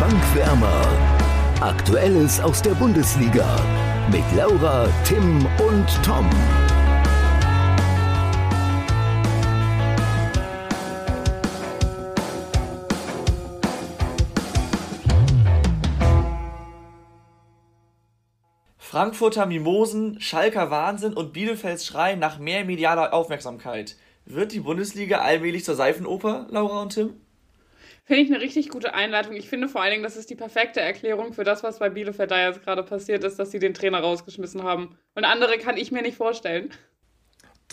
Bankwärmer. Aktuelles aus der Bundesliga mit Laura, Tim und Tom. Frankfurter Mimosen, Schalker Wahnsinn und Bielefelds Schrei nach mehr medialer Aufmerksamkeit. Wird die Bundesliga allmählich zur Seifenoper, Laura und Tim? Finde ich eine richtig gute Einleitung. Ich finde vor allen Dingen, das ist die perfekte Erklärung für das, was bei Bielefeld da jetzt gerade passiert ist, dass sie den Trainer rausgeschmissen haben. Und andere kann ich mir nicht vorstellen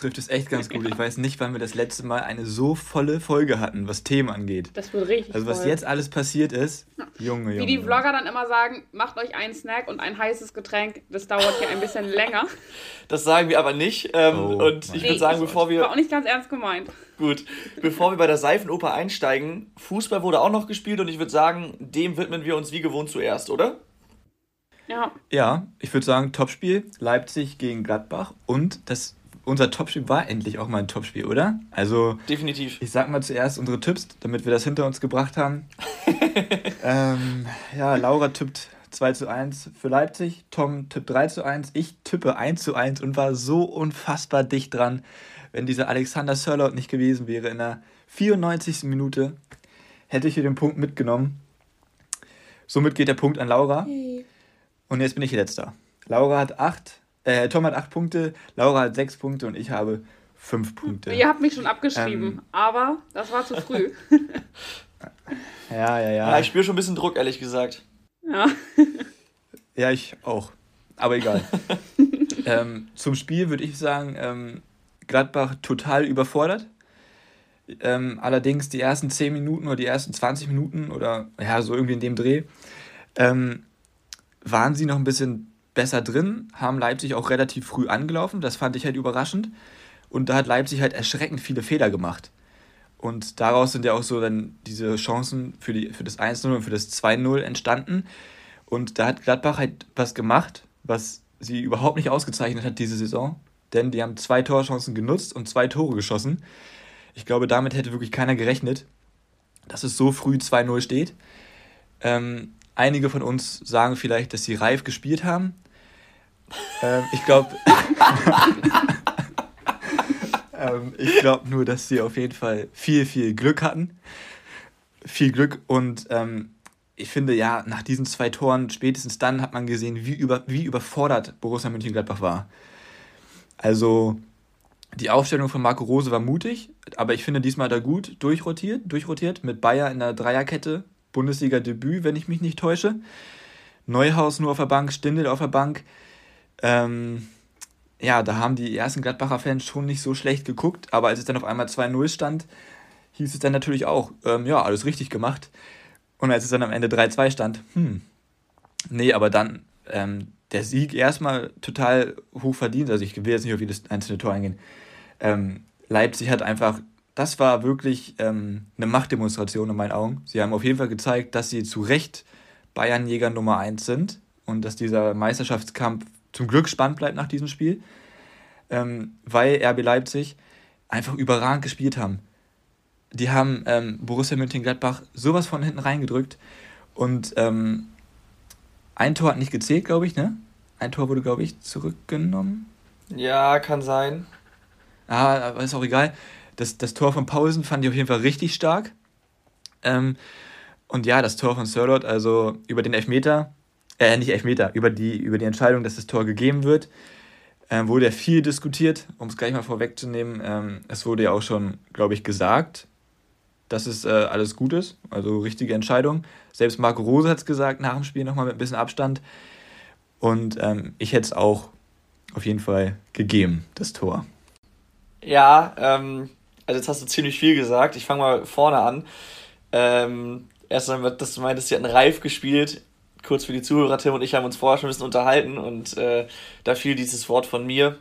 trifft es echt ganz gut. Ja. Ich weiß nicht, wann wir das letzte Mal eine so volle Folge hatten, was Themen angeht. Das wird richtig Also was voll. jetzt alles passiert ist, ja. Junge, Junge. Wie die Vlogger dann immer sagen, macht euch einen Snack und ein heißes Getränk. Das dauert hier ein bisschen länger. Das sagen wir aber nicht. Ähm, oh, und ich würde sagen, bevor wir... War auch nicht ganz ernst gemeint. Gut, bevor wir bei der Seifenoper einsteigen, Fußball wurde auch noch gespielt und ich würde sagen, dem widmen wir uns wie gewohnt zuerst, oder? Ja. Ja, ich würde sagen, Topspiel, Leipzig gegen Gladbach und das unser Topspiel war endlich auch mal ein Topspiel, oder? Also. Definitiv. Ich sag mal zuerst unsere Tipps, damit wir das hinter uns gebracht haben. ähm, ja, Laura tippt 2 zu 1 für Leipzig, Tom tippt 3 zu 1, ich tippe 1 zu 1 und war so unfassbar dicht dran, wenn dieser Alexander Sörlot nicht gewesen wäre. In der 94. Minute hätte ich hier den Punkt mitgenommen. Somit geht der Punkt an Laura. Und jetzt bin ich letzter. Laura hat 8, äh, Tom hat acht Punkte, Laura hat sechs Punkte und ich habe fünf Punkte. Ihr habt mich schon abgeschrieben, ähm, aber das war zu früh. ja, ja, ja. Ja, ich spüre schon ein bisschen Druck, ehrlich gesagt. Ja. ja, ich auch. Aber egal. ähm, zum Spiel würde ich sagen, ähm, Gladbach total überfordert. Ähm, allerdings die ersten 10 Minuten oder die ersten 20 Minuten oder ja, so irgendwie in dem Dreh, ähm, waren sie noch ein bisschen besser drin, haben Leipzig auch relativ früh angelaufen. Das fand ich halt überraschend. Und da hat Leipzig halt erschreckend viele Fehler gemacht. Und daraus sind ja auch so dann diese Chancen für, die, für das 1-0 und für das 2-0 entstanden. Und da hat Gladbach halt was gemacht, was sie überhaupt nicht ausgezeichnet hat diese Saison. Denn die haben zwei Torchancen genutzt und zwei Tore geschossen. Ich glaube, damit hätte wirklich keiner gerechnet, dass es so früh 2-0 steht. Ähm, einige von uns sagen vielleicht, dass sie reif gespielt haben. Ähm, ich glaube. ähm, ich glaube nur, dass sie auf jeden Fall viel, viel Glück hatten. Viel Glück und ähm, ich finde, ja, nach diesen zwei Toren, spätestens dann hat man gesehen, wie, über, wie überfordert Borussia Mönchengladbach war. Also, die Aufstellung von Marco Rose war mutig, aber ich finde, diesmal er gut durchrotiert, durchrotiert mit Bayer in der Dreierkette. Bundesliga-Debüt, wenn ich mich nicht täusche. Neuhaus nur auf der Bank, Stindel auf der Bank. Ähm, ja, da haben die ersten Gladbacher Fans schon nicht so schlecht geguckt, aber als es dann auf einmal 2-0 stand, hieß es dann natürlich auch, ähm, ja, alles richtig gemacht. Und als es dann am Ende 3-2 stand, hm, nee, aber dann ähm, der Sieg erstmal total hoch verdient. Also ich will jetzt nicht auf jedes einzelne Tor eingehen. Ähm, Leipzig hat einfach, das war wirklich ähm, eine Machtdemonstration in meinen Augen. Sie haben auf jeden Fall gezeigt, dass sie zu Recht Bayernjäger Nummer 1 sind und dass dieser Meisterschaftskampf zum Glück spannend bleibt nach diesem Spiel, ähm, weil RB Leipzig einfach überragend gespielt haben. Die haben ähm, Borussia Mönchengladbach sowas von hinten reingedrückt und ähm, ein Tor hat nicht gezählt, glaube ich, ne? Ein Tor wurde, glaube ich, zurückgenommen. Ja, kann sein. Ah, aber ist auch egal. Das, das Tor von Paulsen fand ich auf jeden Fall richtig stark. Ähm, und ja, das Tor von Sörlot, also über den Elfmeter, äh, nicht Elfmeter, über die, über die Entscheidung, dass das Tor gegeben wird, äh, wurde ja viel diskutiert, um es gleich mal vorwegzunehmen. Ähm, es wurde ja auch schon, glaube ich, gesagt, dass es äh, alles gut ist, also richtige Entscheidung. Selbst Marco Rose hat es gesagt, nach dem Spiel nochmal mit ein bisschen Abstand. Und ähm, ich hätte es auch auf jeden Fall gegeben, das Tor. Ja, ähm, also jetzt hast du ziemlich viel gesagt. Ich fange mal vorne an. Ähm, erst einmal, dass du meintest, sie hatten reif gespielt kurz für die Zuhörer, Tim und ich haben uns vorher schon ein bisschen unterhalten und äh, da fiel dieses Wort von mir.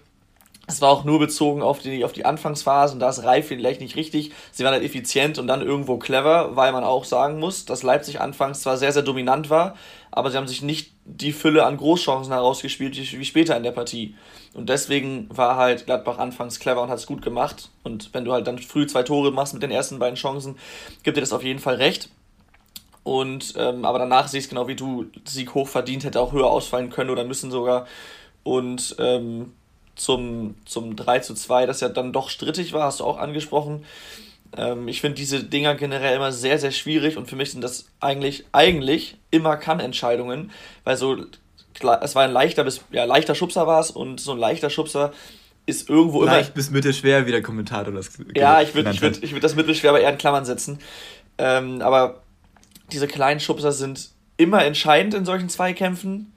Es war auch nur bezogen auf die, auf die Anfangsphase und da ist Reif vielleicht nicht richtig. Sie waren halt effizient und dann irgendwo clever, weil man auch sagen muss, dass Leipzig anfangs zwar sehr, sehr dominant war, aber sie haben sich nicht die Fülle an Großchancen herausgespielt wie später in der Partie. Und deswegen war halt Gladbach anfangs clever und hat es gut gemacht. Und wenn du halt dann früh zwei Tore machst mit den ersten beiden Chancen, gibt dir das auf jeden Fall recht. Und ähm, aber danach sehe ich es genau wie du, Sieg hoch verdient, hätte auch höher ausfallen können oder müssen sogar. Und ähm, zum, zum 3 zu 2, das ja dann doch strittig war, hast du auch angesprochen. Ähm, ich finde diese Dinger generell immer sehr, sehr schwierig und für mich sind das eigentlich, eigentlich immer Kann-Entscheidungen, weil so, es war ein leichter bis, ja, leichter Schubser war es und so ein leichter Schubser ist irgendwo Leicht immer. Leicht bis mittelschwer, wie der Kommentator das Ja, ich würde ich würd, ich würd das mittelschwer aber eher in Klammern setzen. Ähm, aber diese kleinen Schubser sind immer entscheidend in solchen Zweikämpfen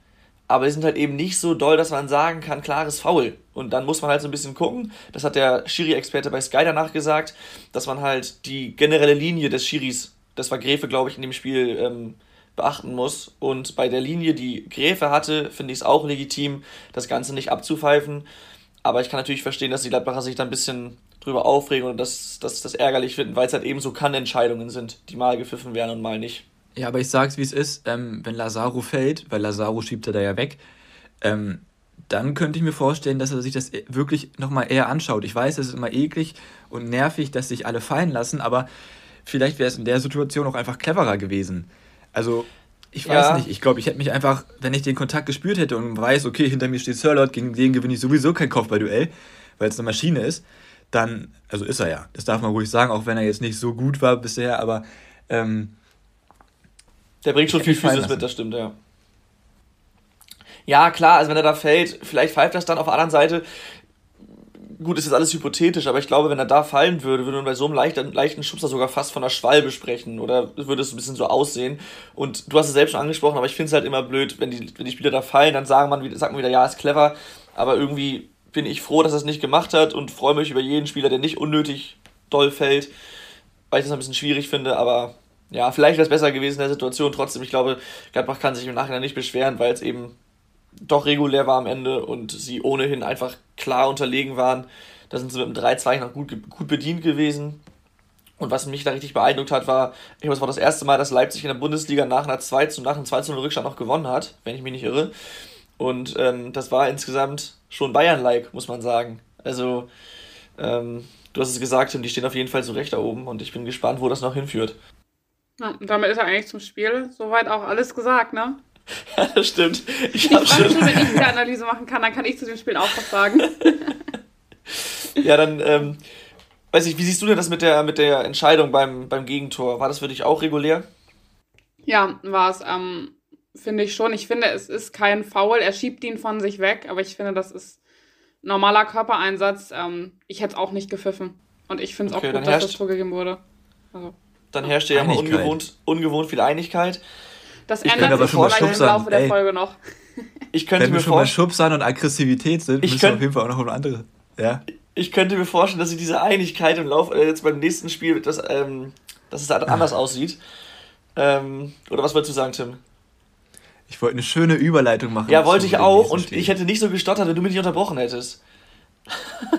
aber die sind halt eben nicht so doll, dass man sagen kann, klares Foul. Und dann muss man halt so ein bisschen gucken, das hat der Schiri-Experte bei Sky danach gesagt, dass man halt die generelle Linie des Schiris, das war Gräfe, glaube ich, in dem Spiel, ähm, beachten muss. Und bei der Linie, die Gräfe hatte, finde ich es auch legitim, das Ganze nicht abzupfeifen. Aber ich kann natürlich verstehen, dass die Gladbacher sich da ein bisschen drüber aufregen und das, das, das ärgerlich finden, weil es halt eben so Kann-Entscheidungen sind, die mal gepfiffen werden und mal nicht. Ja, aber ich sag's, wie es ist. Ähm, wenn Lazaro fällt, weil Lazaro schiebt er da ja weg, ähm, dann könnte ich mir vorstellen, dass er sich das wirklich nochmal eher anschaut. Ich weiß, es ist immer eklig und nervig, dass sich alle fallen lassen, aber vielleicht wäre es in der Situation auch einfach cleverer gewesen. Also, ich weiß ja. nicht. Ich glaube, ich hätte mich einfach, wenn ich den Kontakt gespürt hätte und weiß, okay, hinter mir steht Sirlot, gegen den gewinne ich sowieso kein Kopfballduell, weil es eine Maschine ist, dann, also ist er ja. Das darf man ruhig sagen, auch wenn er jetzt nicht so gut war bisher, aber ähm, der bringt schon viel Physis mit, das stimmt, ja. Ja, klar, also wenn er da fällt, vielleicht pfeift das dann auf der anderen Seite. Gut, ist jetzt alles hypothetisch, aber ich glaube, wenn er da fallen würde, würde man bei so einem leichten, leichten Schubser sogar fast von der Schwalbe sprechen oder würde es ein bisschen so aussehen. Und du hast es selbst schon angesprochen, aber ich finde es halt immer blöd, wenn die, wenn die Spieler da fallen, dann sagen man, sagt man wieder, ja, ist clever, aber irgendwie bin ich froh, dass er es nicht gemacht hat und freue mich über jeden Spieler, der nicht unnötig doll fällt, weil ich das ein bisschen schwierig finde, aber ja, vielleicht wäre es besser gewesen in der Situation. Trotzdem, ich glaube, Gladbach kann sich im Nachhinein nicht beschweren, weil es eben doch regulär war am Ende und sie ohnehin einfach klar unterlegen waren. Da sind sie mit dem 3-2 noch gut, gut bedient gewesen. Und was mich da richtig beeindruckt hat, war, ich glaube, es war das erste Mal, dass Leipzig in der Bundesliga nach einer 2 zu, nach einem 2 zu Rückstand noch gewonnen hat, wenn ich mich nicht irre. Und ähm, das war insgesamt schon Bayern-like, muss man sagen. Also, ähm, du hast es gesagt, und die stehen auf jeden Fall so recht da oben und ich bin gespannt, wo das noch hinführt. Und damit ist er eigentlich zum Spiel soweit auch alles gesagt, ne? Ja, das stimmt. Ich, ich schon, wenn ich eine Analyse machen kann, dann kann ich zu dem Spiel auch was sagen. ja, dann, ähm, weiß ich, wie siehst du denn das mit der, mit der Entscheidung beim, beim Gegentor? War das für dich auch regulär? Ja, war es, ähm, finde ich schon. Ich finde, es ist kein Foul. Er schiebt ihn von sich weg, aber ich finde, das ist normaler Körpereinsatz. Ähm, ich hätte es auch nicht gepfiffen. Und ich finde es okay, auch gut, dass das zugegeben wurde. Also dann herrscht ja immer ungewohnt, ungewohnt viel Einigkeit. Das ich ändert sich aber schon vielleicht im Laufe der Folge noch. Ich könnte Wenn mir wir schon bei Schubsern und Aggressivität sind, ich müssen wir auf jeden Fall auch noch eine andere. Ja? Ich könnte mir vorstellen, dass sich diese Einigkeit im Laufe, äh, jetzt beim nächsten Spiel, dass, ähm, dass es halt anders aussieht. Ähm, oder was wolltest du sagen, Tim? Ich wollte eine schöne Überleitung machen. Ja, wollte ich auch. Und Spiel. ich hätte nicht so gestottert, wenn du mich nicht unterbrochen hättest.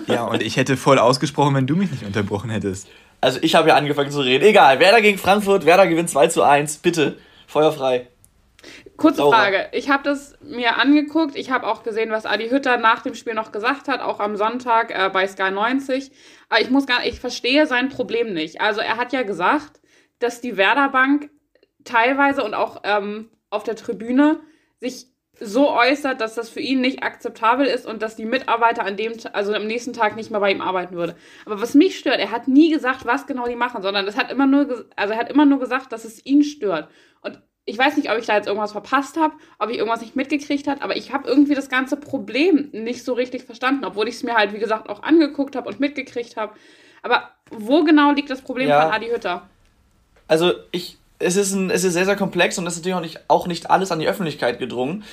ja, und ich hätte voll ausgesprochen, wenn du mich nicht unterbrochen hättest. Also ich habe ja angefangen zu reden. Egal, Werder gegen Frankfurt, Werder gewinnt 2 zu 1. Bitte, feuerfrei. Kurze Sauber. Frage. Ich habe das mir angeguckt. Ich habe auch gesehen, was Adi Hütter nach dem Spiel noch gesagt hat, auch am Sonntag äh, bei Sky 90. Aber ich muss gar ich verstehe sein Problem nicht. Also er hat ja gesagt, dass die Werder Bank teilweise und auch ähm, auf der Tribüne sich so äußert, dass das für ihn nicht akzeptabel ist und dass die Mitarbeiter an dem, also am nächsten Tag nicht mehr bei ihm arbeiten würde. Aber was mich stört, er hat nie gesagt, was genau die machen, sondern es hat immer nur, also er hat immer nur gesagt, dass es ihn stört. Und ich weiß nicht, ob ich da jetzt irgendwas verpasst habe, ob ich irgendwas nicht mitgekriegt habe, aber ich habe irgendwie das ganze Problem nicht so richtig verstanden, obwohl ich es mir halt, wie gesagt, auch angeguckt habe und mitgekriegt habe. Aber wo genau liegt das Problem ja. von Adi Hütter? Also ich es ist, ein, es ist sehr, sehr komplex und es ist natürlich auch nicht, auch nicht alles an die Öffentlichkeit gedrungen.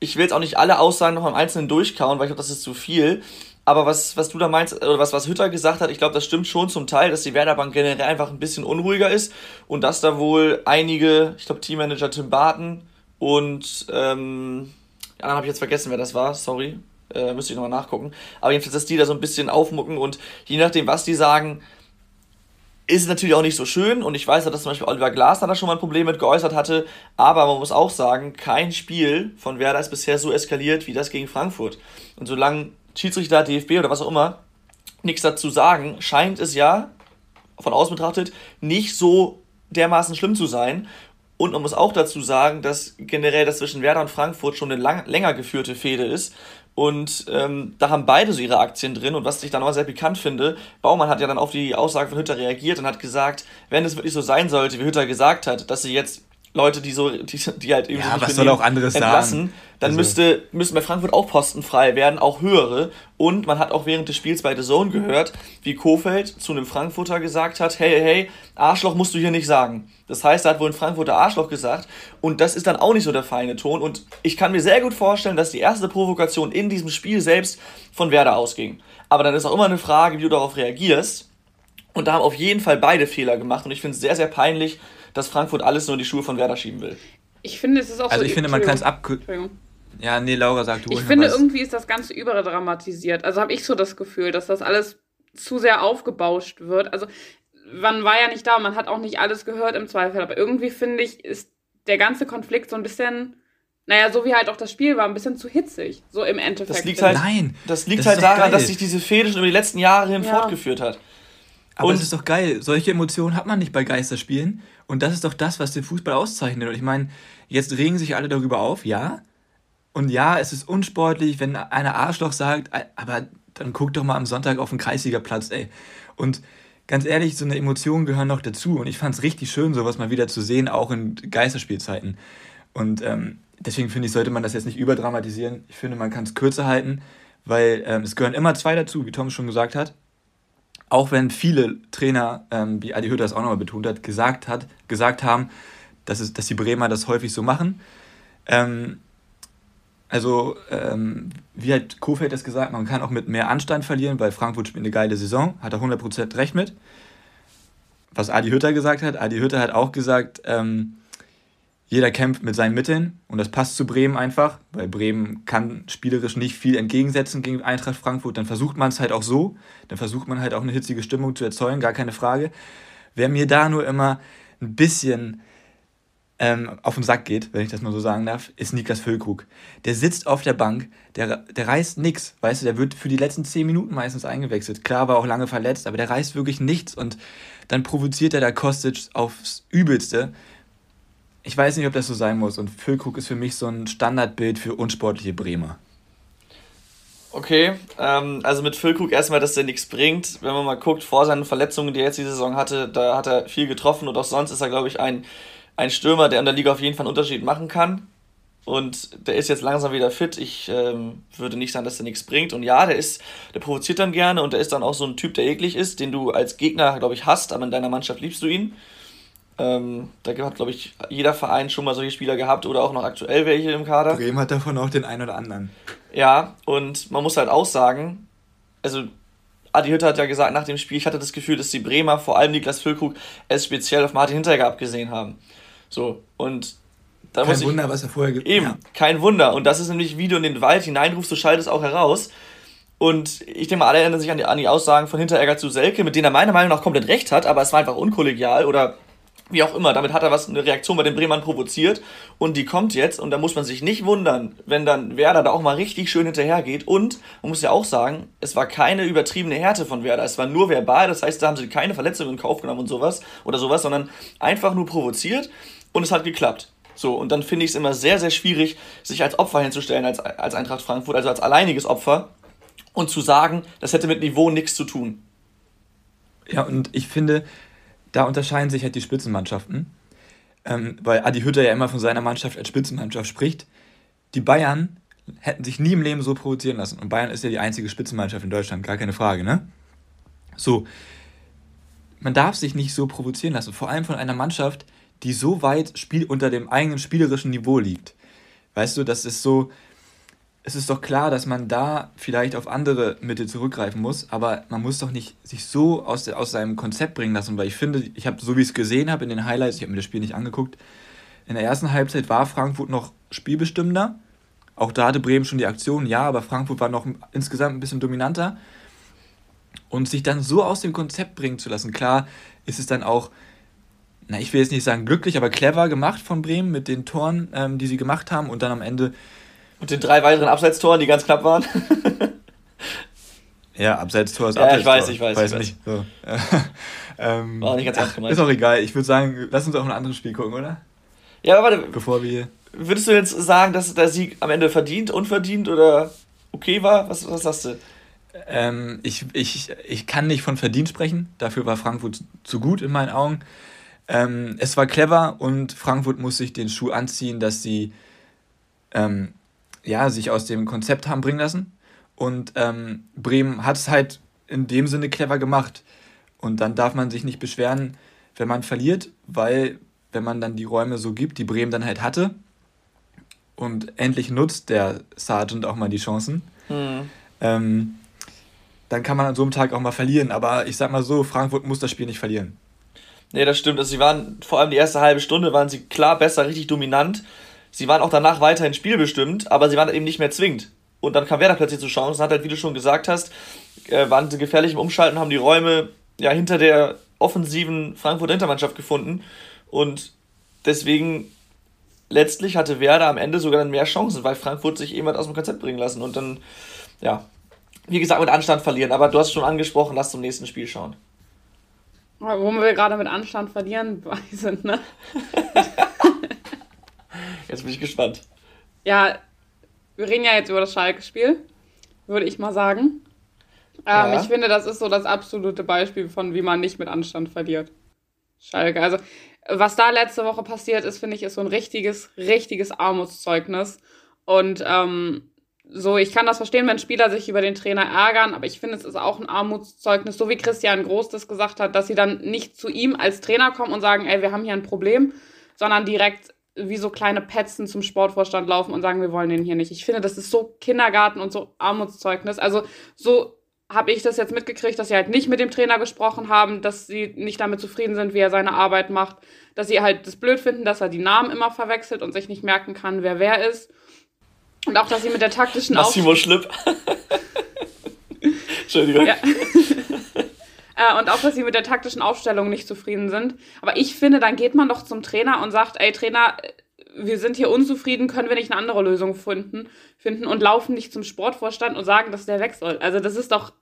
Ich will jetzt auch nicht alle Aussagen noch im Einzelnen durchkauen, weil ich glaube, das ist zu viel. Aber was, was du da meinst, oder was, was Hütter gesagt hat, ich glaube, das stimmt schon zum Teil, dass die Werderbank generell einfach ein bisschen unruhiger ist und dass da wohl einige, ich glaube, Teammanager Tim Barton und, ähm, ja, dann habe ich jetzt vergessen, wer das war, sorry, äh, müsste ich nochmal nachgucken. Aber jedenfalls, dass die da so ein bisschen aufmucken und je nachdem, was die sagen, ist natürlich auch nicht so schön und ich weiß, dass zum Beispiel Oliver Glasner da schon mal ein Problem mit geäußert hatte, aber man muss auch sagen, kein Spiel von Werder ist bisher so eskaliert wie das gegen Frankfurt. Und solange Schiedsrichter, DFB oder was auch immer nichts dazu sagen, scheint es ja von außen betrachtet nicht so dermaßen schlimm zu sein. Und man muss auch dazu sagen, dass generell das zwischen Werder und Frankfurt schon eine lang, länger geführte Fehde ist. Und ähm, da haben beide so ihre Aktien drin. Und was ich dann auch sehr bekannt finde, Baumann hat ja dann auf die Aussage von Hütter reagiert und hat gesagt, wenn es wirklich so sein sollte, wie Hütter gesagt hat, dass sie jetzt Leute, die so, die, die halt eben ja, so was soll auch anderes entlassen, sagen? dann also. müsste, müssten bei Frankfurt auch Posten frei werden, auch höhere. Und man hat auch während des Spiels bei The Zone gehört, wie Kofeld zu einem Frankfurter gesagt hat, hey, hey, Arschloch musst du hier nicht sagen. Das heißt, er hat wohl ein Frankfurter Arschloch gesagt und das ist dann auch nicht so der feine Ton. Und ich kann mir sehr gut vorstellen, dass die erste Provokation in diesem Spiel selbst von Werder ausging. Aber dann ist auch immer eine Frage, wie du darauf reagierst. Und da haben auf jeden Fall beide Fehler gemacht und ich finde es sehr, sehr peinlich, dass Frankfurt alles nur in die Schuhe von Werder schieben will. Ich finde, es ist auch also so. ich finde, man kann es abkürzen. Ja, nee, Laura sagt du. Ich finde, was. irgendwie ist das Ganze überdramatisiert. Also habe ich so das Gefühl, dass das alles zu sehr aufgebauscht wird. Also man war ja nicht da, man hat auch nicht alles gehört im Zweifel, aber irgendwie finde ich, ist der ganze Konflikt so ein bisschen, naja, so wie halt auch das Spiel war, ein bisschen zu hitzig, so im Endeffekt. Das liegt halt, Nein, das liegt das halt daran, geil. dass sich diese Fehde schon über die letzten Jahre hin ja. fortgeführt hat. Aber es ist doch geil. Solche Emotionen hat man nicht bei Geisterspielen. Und das ist doch das, was den Fußball auszeichnet. Und ich meine, jetzt regen sich alle darüber auf, ja. Und ja, es ist unsportlich, wenn einer Arschloch sagt, aber dann guck doch mal am Sonntag auf den Kreisliga-Platz, ey. Und ganz ehrlich, so eine Emotion gehören noch dazu. Und ich fand es richtig schön, sowas mal wieder zu sehen, auch in Geisterspielzeiten. Und ähm, deswegen finde ich, sollte man das jetzt nicht überdramatisieren. Ich finde, man kann es kürzer halten, weil ähm, es gehören immer zwei dazu, wie Tom schon gesagt hat. Auch wenn viele Trainer, ähm, wie Adi Hütter das auch nochmal betont hat, gesagt, hat, gesagt haben, dass, es, dass die Bremer das häufig so machen. Ähm, also, ähm, wie hat Kofeld das gesagt, man kann auch mit mehr Anstand verlieren, weil Frankfurt spielt eine geile Saison, hat er 100% recht mit. Was Adi Hütter gesagt hat, Adi Hütter hat auch gesagt, ähm, jeder kämpft mit seinen Mitteln und das passt zu Bremen einfach, weil Bremen kann spielerisch nicht viel entgegensetzen gegen Eintracht Frankfurt. Dann versucht man es halt auch so, dann versucht man halt auch eine hitzige Stimmung zu erzeugen, gar keine Frage. Wer mir da nur immer ein bisschen ähm, auf den Sack geht, wenn ich das mal so sagen darf, ist Niklas Füllkrug. Der sitzt auf der Bank, der, der reißt nichts, weißt du, der wird für die letzten zehn Minuten meistens eingewechselt. Klar, war auch lange verletzt, aber der reißt wirklich nichts und dann provoziert er da Kostic aufs Übelste ich weiß nicht, ob das so sein muss. Und Füllkrug ist für mich so ein Standardbild für unsportliche Bremer. Okay, ähm, also mit Füllkrug erstmal, dass der nichts bringt. Wenn man mal guckt, vor seinen Verletzungen, die er jetzt die Saison hatte, da hat er viel getroffen und auch sonst ist er, glaube ich, ein, ein Stürmer, der in der Liga auf jeden Fall einen Unterschied machen kann. Und der ist jetzt langsam wieder fit. Ich ähm, würde nicht sagen, dass der nichts bringt. Und ja, der ist, der provoziert dann gerne und der ist dann auch so ein Typ, der eklig ist, den du als Gegner, glaube ich, hast, aber in deiner Mannschaft liebst du ihn. Ähm, da hat, glaube ich, jeder Verein schon mal solche Spieler gehabt oder auch noch aktuell welche im Kader. Bremen hat davon auch den einen oder anderen. Ja, und man muss halt auch sagen, also Adi Hütter hat ja gesagt nach dem Spiel, ich hatte das Gefühl, dass die Bremer, vor allem Niklas Füllkrug, es speziell auf Martin Hinteregger abgesehen haben. So, und da kein muss ich, Wunder, was er vorher gibt. Eben, ja. kein Wunder. Und das ist nämlich, wie du in den Wald hineinrufst, du schaltest auch heraus. Und ich denke mal, alle erinnern sich an die, an die Aussagen von Hinteregger zu Selke, mit denen er meiner Meinung nach komplett recht hat, aber es war einfach unkollegial oder wie auch immer, damit hat er was, eine Reaktion bei den Bremern provoziert und die kommt jetzt und da muss man sich nicht wundern, wenn dann Werder da auch mal richtig schön hinterhergeht und man muss ja auch sagen, es war keine übertriebene Härte von Werder, es war nur verbal, das heißt, da haben sie keine Verletzungen in Kauf genommen und sowas oder sowas, sondern einfach nur provoziert und es hat geklappt. So, und dann finde ich es immer sehr, sehr schwierig, sich als Opfer hinzustellen, als, als Eintracht Frankfurt, also als alleiniges Opfer und zu sagen, das hätte mit Niveau nichts zu tun. Ja, und ich finde, da unterscheiden sich halt die Spitzenmannschaften, ähm, weil Adi Hütter ja immer von seiner Mannschaft als Spitzenmannschaft spricht. Die Bayern hätten sich nie im Leben so provozieren lassen. Und Bayern ist ja die einzige Spitzenmannschaft in Deutschland, gar keine Frage, ne? So, man darf sich nicht so provozieren lassen, vor allem von einer Mannschaft, die so weit Spiel unter dem eigenen spielerischen Niveau liegt. Weißt du, das ist so, es ist doch klar, dass man da vielleicht auf andere Mittel zurückgreifen muss, aber man muss doch nicht sich so aus, der, aus seinem Konzept bringen lassen, weil ich finde, ich habe, so wie ich es gesehen habe in den Highlights, ich habe mir das Spiel nicht angeguckt, in der ersten Halbzeit war Frankfurt noch spielbestimmender. Auch da hatte Bremen schon die Aktion, ja, aber Frankfurt war noch insgesamt ein bisschen dominanter. Und sich dann so aus dem Konzept bringen zu lassen, klar ist es dann auch, na, ich will jetzt nicht sagen glücklich, aber clever gemacht von Bremen mit den Toren, ähm, die sie gemacht haben und dann am Ende und den drei weiteren Abseitstoren, die ganz knapp waren. ja, Abseitstor ist ja, Abseitstor. ich weiß, ich weiß. weiß ich nicht. So. ähm, War nicht ganz ach, Ist auch egal. Ich würde sagen, lass uns auch ein anderes Spiel gucken, oder? Ja, warte. Bevor wir. Würdest du jetzt sagen, dass der Sieg am Ende verdient, unverdient oder okay war? Was, was sagst du? Ähm, ich, ich, ich kann nicht von verdient sprechen. Dafür war Frankfurt zu gut in meinen Augen. Ähm, es war clever und Frankfurt muss sich den Schuh anziehen, dass sie ähm, ja, sich aus dem Konzept haben bringen lassen. Und ähm, Bremen hat es halt in dem Sinne clever gemacht. Und dann darf man sich nicht beschweren, wenn man verliert, weil wenn man dann die Räume so gibt, die Bremen dann halt hatte, und endlich nutzt der Sergeant auch mal die Chancen, mhm. ähm, dann kann man an so einem Tag auch mal verlieren. Aber ich sag mal so, Frankfurt muss das Spiel nicht verlieren. Nee, das stimmt. Also sie waren vor allem die erste halbe Stunde waren sie klar besser, richtig dominant. Sie waren auch danach weiterhin spielbestimmt, aber sie waren eben nicht mehr zwingend. Und dann kam Werder plötzlich zur Chance und hat halt, wie du schon gesagt hast, äh, waren sie gefährlich im Umschalten, haben die Räume ja hinter der offensiven Frankfurter Hintermannschaft gefunden. Und deswegen letztlich hatte Werder am Ende sogar dann mehr Chancen, weil Frankfurt sich eben aus dem Konzept bringen lassen und dann, ja, wie gesagt, mit Anstand verlieren. Aber du hast schon angesprochen, lass zum nächsten Spiel schauen. Warum wir gerade mit Anstand verlieren sind, ne? jetzt bin ich gespannt. Ja, wir reden ja jetzt über das Schalke-Spiel, würde ich mal sagen. Ähm, ja. Ich finde, das ist so das absolute Beispiel von, wie man nicht mit Anstand verliert. Schalke. Also, was da letzte Woche passiert ist, finde ich, ist so ein richtiges, richtiges Armutszeugnis. Und ähm, so, ich kann das verstehen, wenn Spieler sich über den Trainer ärgern, aber ich finde, es ist auch ein Armutszeugnis, so wie Christian Groß das gesagt hat, dass sie dann nicht zu ihm als Trainer kommen und sagen, ey, wir haben hier ein Problem, sondern direkt wie so kleine Petzen zum Sportvorstand laufen und sagen, wir wollen den hier nicht. Ich finde, das ist so Kindergarten und so Armutszeugnis. Also so habe ich das jetzt mitgekriegt, dass sie halt nicht mit dem Trainer gesprochen haben, dass sie nicht damit zufrieden sind, wie er seine Arbeit macht, dass sie halt das blöd finden, dass er die Namen immer verwechselt und sich nicht merken kann, wer wer ist. Und auch, dass sie mit der taktischen Massimo Schlipp. Entschuldigung. Ja. äh, und auch, dass sie mit der taktischen Aufstellung nicht zufrieden sind. Aber ich finde, dann geht man doch zum Trainer und sagt, ey Trainer, wir sind hier unzufrieden, können wir nicht eine andere Lösung finden, finden und laufen nicht zum Sportvorstand und sagen, dass der weg soll. Also das ist doch,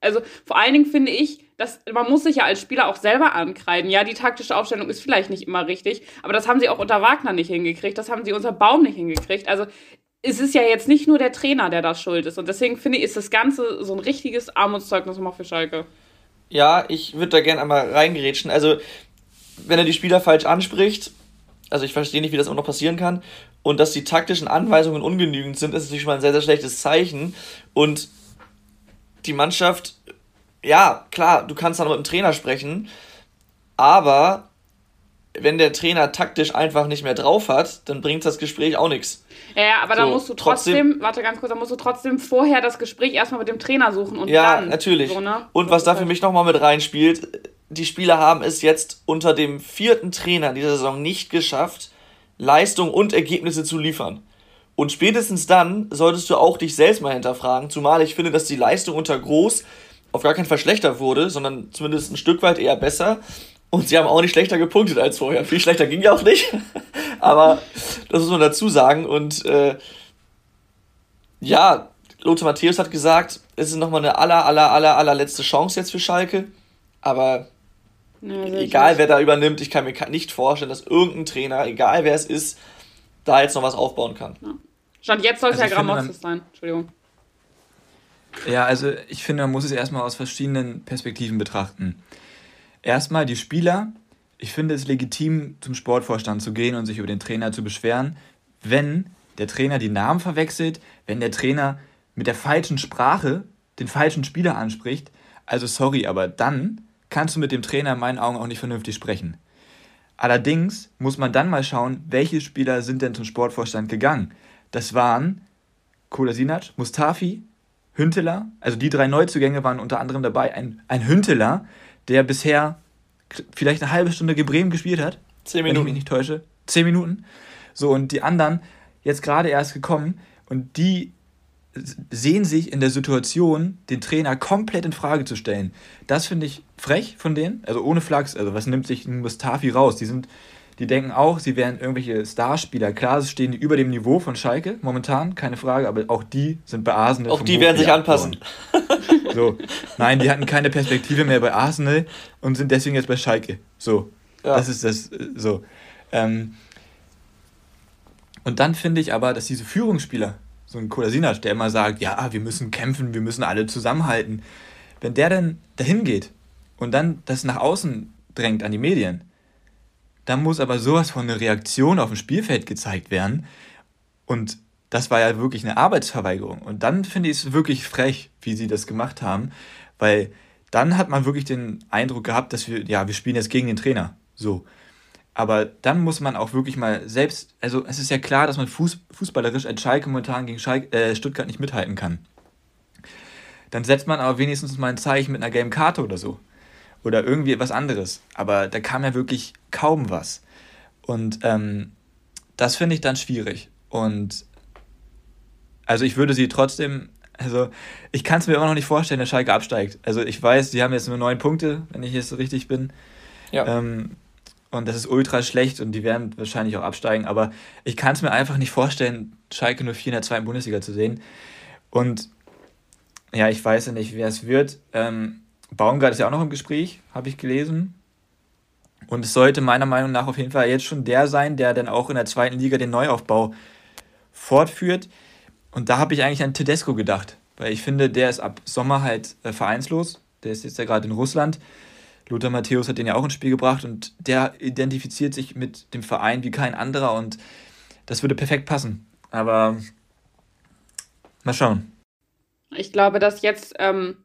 also vor allen Dingen finde ich, dass man muss sich ja als Spieler auch selber ankreiden. Ja, die taktische Aufstellung ist vielleicht nicht immer richtig, aber das haben sie auch unter Wagner nicht hingekriegt, das haben sie unter Baum nicht hingekriegt. Also es ist ja jetzt nicht nur der Trainer, der da schuld ist. Und deswegen finde ich, ist das Ganze so ein richtiges Armutszeugnis immer für Schalke. Ja, ich würde da gerne einmal reingerätschen. Also, wenn er die Spieler falsch anspricht, also ich verstehe nicht, wie das auch noch passieren kann. Und dass die taktischen Anweisungen ungenügend sind, ist natürlich schon mal ein sehr, sehr schlechtes Zeichen. Und die Mannschaft, ja, klar, du kannst dann mit dem Trainer sprechen, aber wenn der Trainer taktisch einfach nicht mehr drauf hat, dann bringt das Gespräch auch nichts. Ja, ja aber so, dann musst du trotzdem, trotzdem, warte ganz kurz, dann musst du trotzdem vorher das Gespräch erstmal mit dem Trainer suchen und ja, dann. Ja, natürlich. So, ne? Und was da für mich nochmal mit reinspielt, die Spieler haben es jetzt unter dem vierten Trainer in dieser Saison nicht geschafft, Leistung und Ergebnisse zu liefern. Und spätestens dann solltest du auch dich selbst mal hinterfragen, zumal ich finde, dass die Leistung unter Groß auf gar keinen Fall schlechter wurde, sondern zumindest ein Stück weit eher besser. Und sie haben auch nicht schlechter gepunktet als vorher. Viel schlechter ging ja auch nicht. Aber das muss man dazu sagen. Und äh, ja, Lothar Matthäus hat gesagt, es ist nochmal eine aller, aller, aller, allerletzte Chance jetzt für Schalke. Aber ja, egal wer da übernimmt, ich kann mir nicht vorstellen, dass irgendein Trainer, egal wer es ist, da jetzt noch was aufbauen kann. Ja. Stand jetzt soll es also ja Gramozis sein. Entschuldigung. Ja, also ich finde, man muss es erstmal aus verschiedenen Perspektiven betrachten. Erstmal die Spieler. Ich finde es legitim, zum Sportvorstand zu gehen und sich über den Trainer zu beschweren, wenn der Trainer die Namen verwechselt, wenn der Trainer mit der falschen Sprache den falschen Spieler anspricht. Also sorry, aber dann kannst du mit dem Trainer in meinen Augen auch nicht vernünftig sprechen. Allerdings muss man dann mal schauen, welche Spieler sind denn zum Sportvorstand gegangen. Das waren Kolasinac, Mustafi, Hünteler, also die drei Neuzugänge waren unter anderem dabei. Ein, ein Hünteler, der bisher vielleicht eine halbe Stunde Bremen gespielt hat. Zehn Minuten. Wenn ich mich nicht täusche. Zehn Minuten. So, und die anderen jetzt gerade erst gekommen und die sehen sich in der Situation, den Trainer komplett in Frage zu stellen. Das finde ich frech von denen. Also ohne Flachs, also was nimmt sich ein Mustafi raus? Die sind, die denken auch, sie wären irgendwelche Starspieler. Klar, stehen die über dem Niveau von Schalke momentan, keine Frage, aber auch die sind bei Arsenal. Auch die werden sich anpassen. so, nein, die hatten keine Perspektive mehr bei Arsenal und sind deswegen jetzt bei Schalke. So, ja. das ist das. So. Ähm, Und dann finde ich aber, dass diese Führungsspieler, so ein Kolasinac, der immer sagt, ja, wir müssen kämpfen, wir müssen alle zusammenhalten, wenn der dann dahin geht und dann das nach außen drängt an die Medien, dann muss aber sowas von einer Reaktion auf dem Spielfeld gezeigt werden. Und das war ja wirklich eine Arbeitsverweigerung. Und dann finde ich es wirklich frech, wie sie das gemacht haben, weil dann hat man wirklich den Eindruck gehabt, dass wir, ja, wir spielen jetzt gegen den Trainer. So. Aber dann muss man auch wirklich mal selbst, also es ist ja klar, dass man Fuß, fußballerisch als Schalke momentan gegen Schalke, äh, Stuttgart nicht mithalten kann. Dann setzt man aber wenigstens mal ein Zeichen mit einer gelben Karte oder so. Oder irgendwie was anderes. Aber da kam ja wirklich kaum was. Und ähm, das finde ich dann schwierig. Und also ich würde sie trotzdem, also ich kann es mir immer noch nicht vorstellen, dass Schalke absteigt. Also ich weiß, sie haben jetzt nur neun Punkte, wenn ich jetzt so richtig bin. Ja. Ähm, und das ist ultra schlecht und die werden wahrscheinlich auch absteigen. Aber ich kann es mir einfach nicht vorstellen, Schalke nur 4 in der zweiten Bundesliga zu sehen. Und ja, ich weiß ja nicht, wer es wird. Ähm, Baumgart ist ja auch noch im Gespräch, habe ich gelesen. Und es sollte meiner Meinung nach auf jeden Fall jetzt schon der sein, der dann auch in der zweiten Liga den Neuaufbau fortführt. Und da habe ich eigentlich an Tedesco gedacht, weil ich finde, der ist ab Sommer halt äh, vereinslos. Der ist jetzt ja gerade in Russland. Lothar Matthäus hat den ja auch ins Spiel gebracht und der identifiziert sich mit dem Verein wie kein anderer und das würde perfekt passen. Aber mal schauen. Ich glaube, dass jetzt ähm,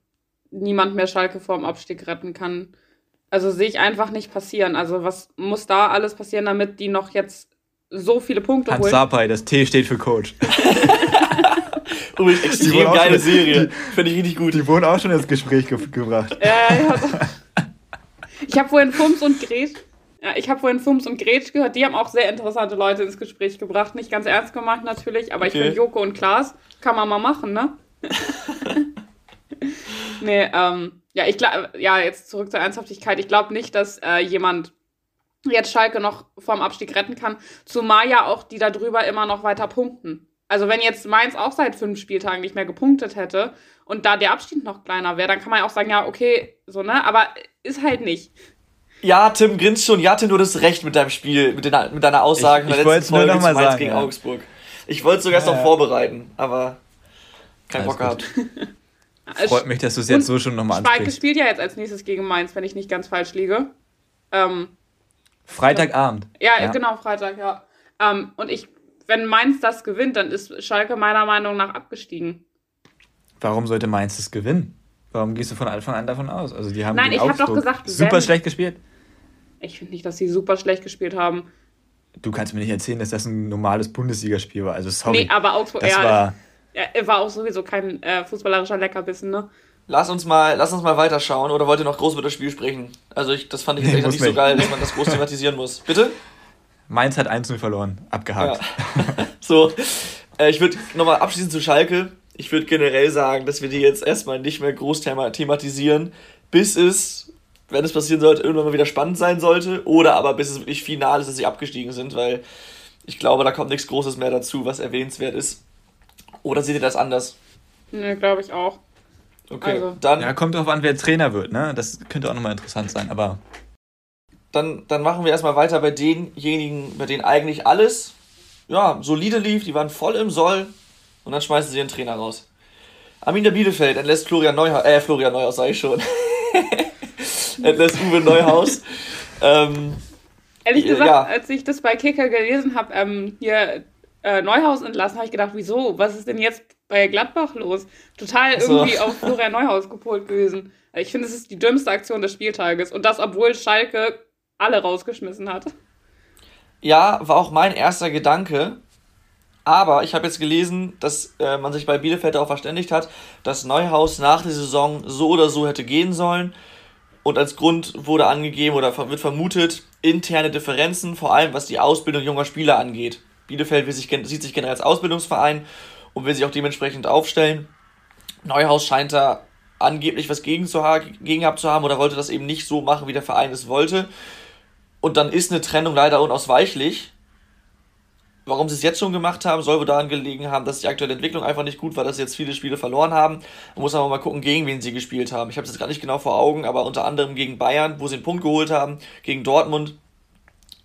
niemand mehr Schalke vorm Abstieg retten kann. Also sehe ich einfach nicht passieren. Also was muss da alles passieren, damit die noch jetzt so viele Punkte Hans holen? Sapai, das T steht für Coach. Übrigens, extrem geile Serie. Finde ich richtig gut. Die wurden auch schon ins Gespräch ge gebracht. Ja, ja. Ich habe vorhin Fums und Gretsch. Ja, ich habe vorhin Fums und Gretsch gehört. Die haben auch sehr interessante Leute ins Gespräch gebracht. Nicht ganz ernst gemacht natürlich, aber okay. ich finde Joko und Klaas kann man mal machen, ne? nee, ähm, ja, ich glaube, ja, jetzt zurück zur Ernsthaftigkeit. Ich glaube nicht, dass äh, jemand jetzt Schalke noch vorm Abstieg retten kann, zumal ja auch die da drüber immer noch weiter punkten. Also wenn jetzt Mainz auch seit fünf Spieltagen nicht mehr gepunktet hätte und da der Abstieg noch kleiner wäre, dann kann man ja auch sagen, ja, okay, so, ne? Aber ist halt nicht. Ja, Tim grinst schon. Ja, Tim, du hast recht mit deinem Spiel, mit, den, mit deiner Aussage ich, in der letzten Folge zu Mainz sagen, gegen ja. Augsburg. Ich wollte es sogar ja, noch ja. vorbereiten, aber kein Bock gehabt. Freut mich, dass du es jetzt so schon nochmal ansprichst. Schalke spielt ja jetzt als nächstes gegen Mainz, wenn ich nicht ganz falsch liege. Ähm, Freitagabend. Ja, ja, genau, Freitag, ja. Ähm, und ich, wenn Mainz das gewinnt, dann ist Schalke meiner Meinung nach abgestiegen. Warum sollte Mainz das gewinnen? Warum gehst du von Anfang an davon aus? Also die haben Nein, ich habe doch gesagt, super schlecht gespielt. Ich finde nicht, dass sie super schlecht gespielt haben. Du kannst mir nicht erzählen, dass das ein normales Bundesligaspiel war. Also sorry. Nee, aber Augsburg, das ja, war, er war auch sowieso kein äh, fußballerischer Leckerbissen, ne? Lass uns mal, lass uns mal weiterschauen oder wollt ihr noch groß über das Spiel sprechen? Also ich, das fand ich jetzt nee, nicht so geil, dass man das groß thematisieren muss. Bitte? Mainz hat 1-0 verloren, abgehakt. Ja. so, äh, ich würde nochmal abschließend zu Schalke. Ich würde generell sagen, dass wir die jetzt erstmal nicht mehr groß thema thematisieren, bis es, wenn es passieren sollte, irgendwann mal wieder spannend sein sollte. Oder aber bis es wirklich final ist, dass sie abgestiegen sind, weil ich glaube, da kommt nichts Großes mehr dazu, was erwähnenswert ist. Oder seht ihr das anders? Ne, glaube ich auch. Okay, also. dann. Ja, kommt drauf an, wer Trainer wird, ne? Das könnte auch nochmal interessant sein, aber. Dann, dann machen wir erstmal weiter bei denjenigen, bei denen eigentlich alles ja, solide lief, die waren voll im Soll und dann schmeißen sie den Trainer raus. Arminia Bielefeld entlässt Florian Neuhaus, äh, Florian Neuhaus sag ich schon. entlässt Uwe Neuhaus. ähm, Ehrlich gesagt, ja. als ich das bei Kicker gelesen habe, ähm, hier äh, Neuhaus entlassen, habe ich gedacht, wieso? Was ist denn jetzt bei Gladbach los? Total so. irgendwie auf Florian Neuhaus gepolt gewesen. Ich finde, es ist die dümmste Aktion des Spieltages. Und das, obwohl Schalke alle rausgeschmissen hat. Ja, war auch mein erster Gedanke. Aber ich habe jetzt gelesen, dass äh, man sich bei Bielefeld darauf verständigt hat, dass Neuhaus nach der Saison so oder so hätte gehen sollen. Und als Grund wurde angegeben oder wird vermutet, interne Differenzen, vor allem was die Ausbildung junger Spieler angeht. Bielefeld sich, sieht sich generell als Ausbildungsverein und will sich auch dementsprechend aufstellen. Neuhaus scheint da angeblich was gegen, zu gegen gehabt zu haben oder wollte das eben nicht so machen, wie der Verein es wollte. Und dann ist eine Trennung leider unausweichlich. Warum sie es jetzt schon gemacht haben, soll wohl daran gelegen haben, dass die aktuelle Entwicklung einfach nicht gut war, dass sie jetzt viele Spiele verloren haben. Man muss aber mal gucken, gegen wen sie gespielt haben. Ich habe es jetzt gar nicht genau vor Augen, aber unter anderem gegen Bayern, wo sie einen Punkt geholt haben, gegen Dortmund,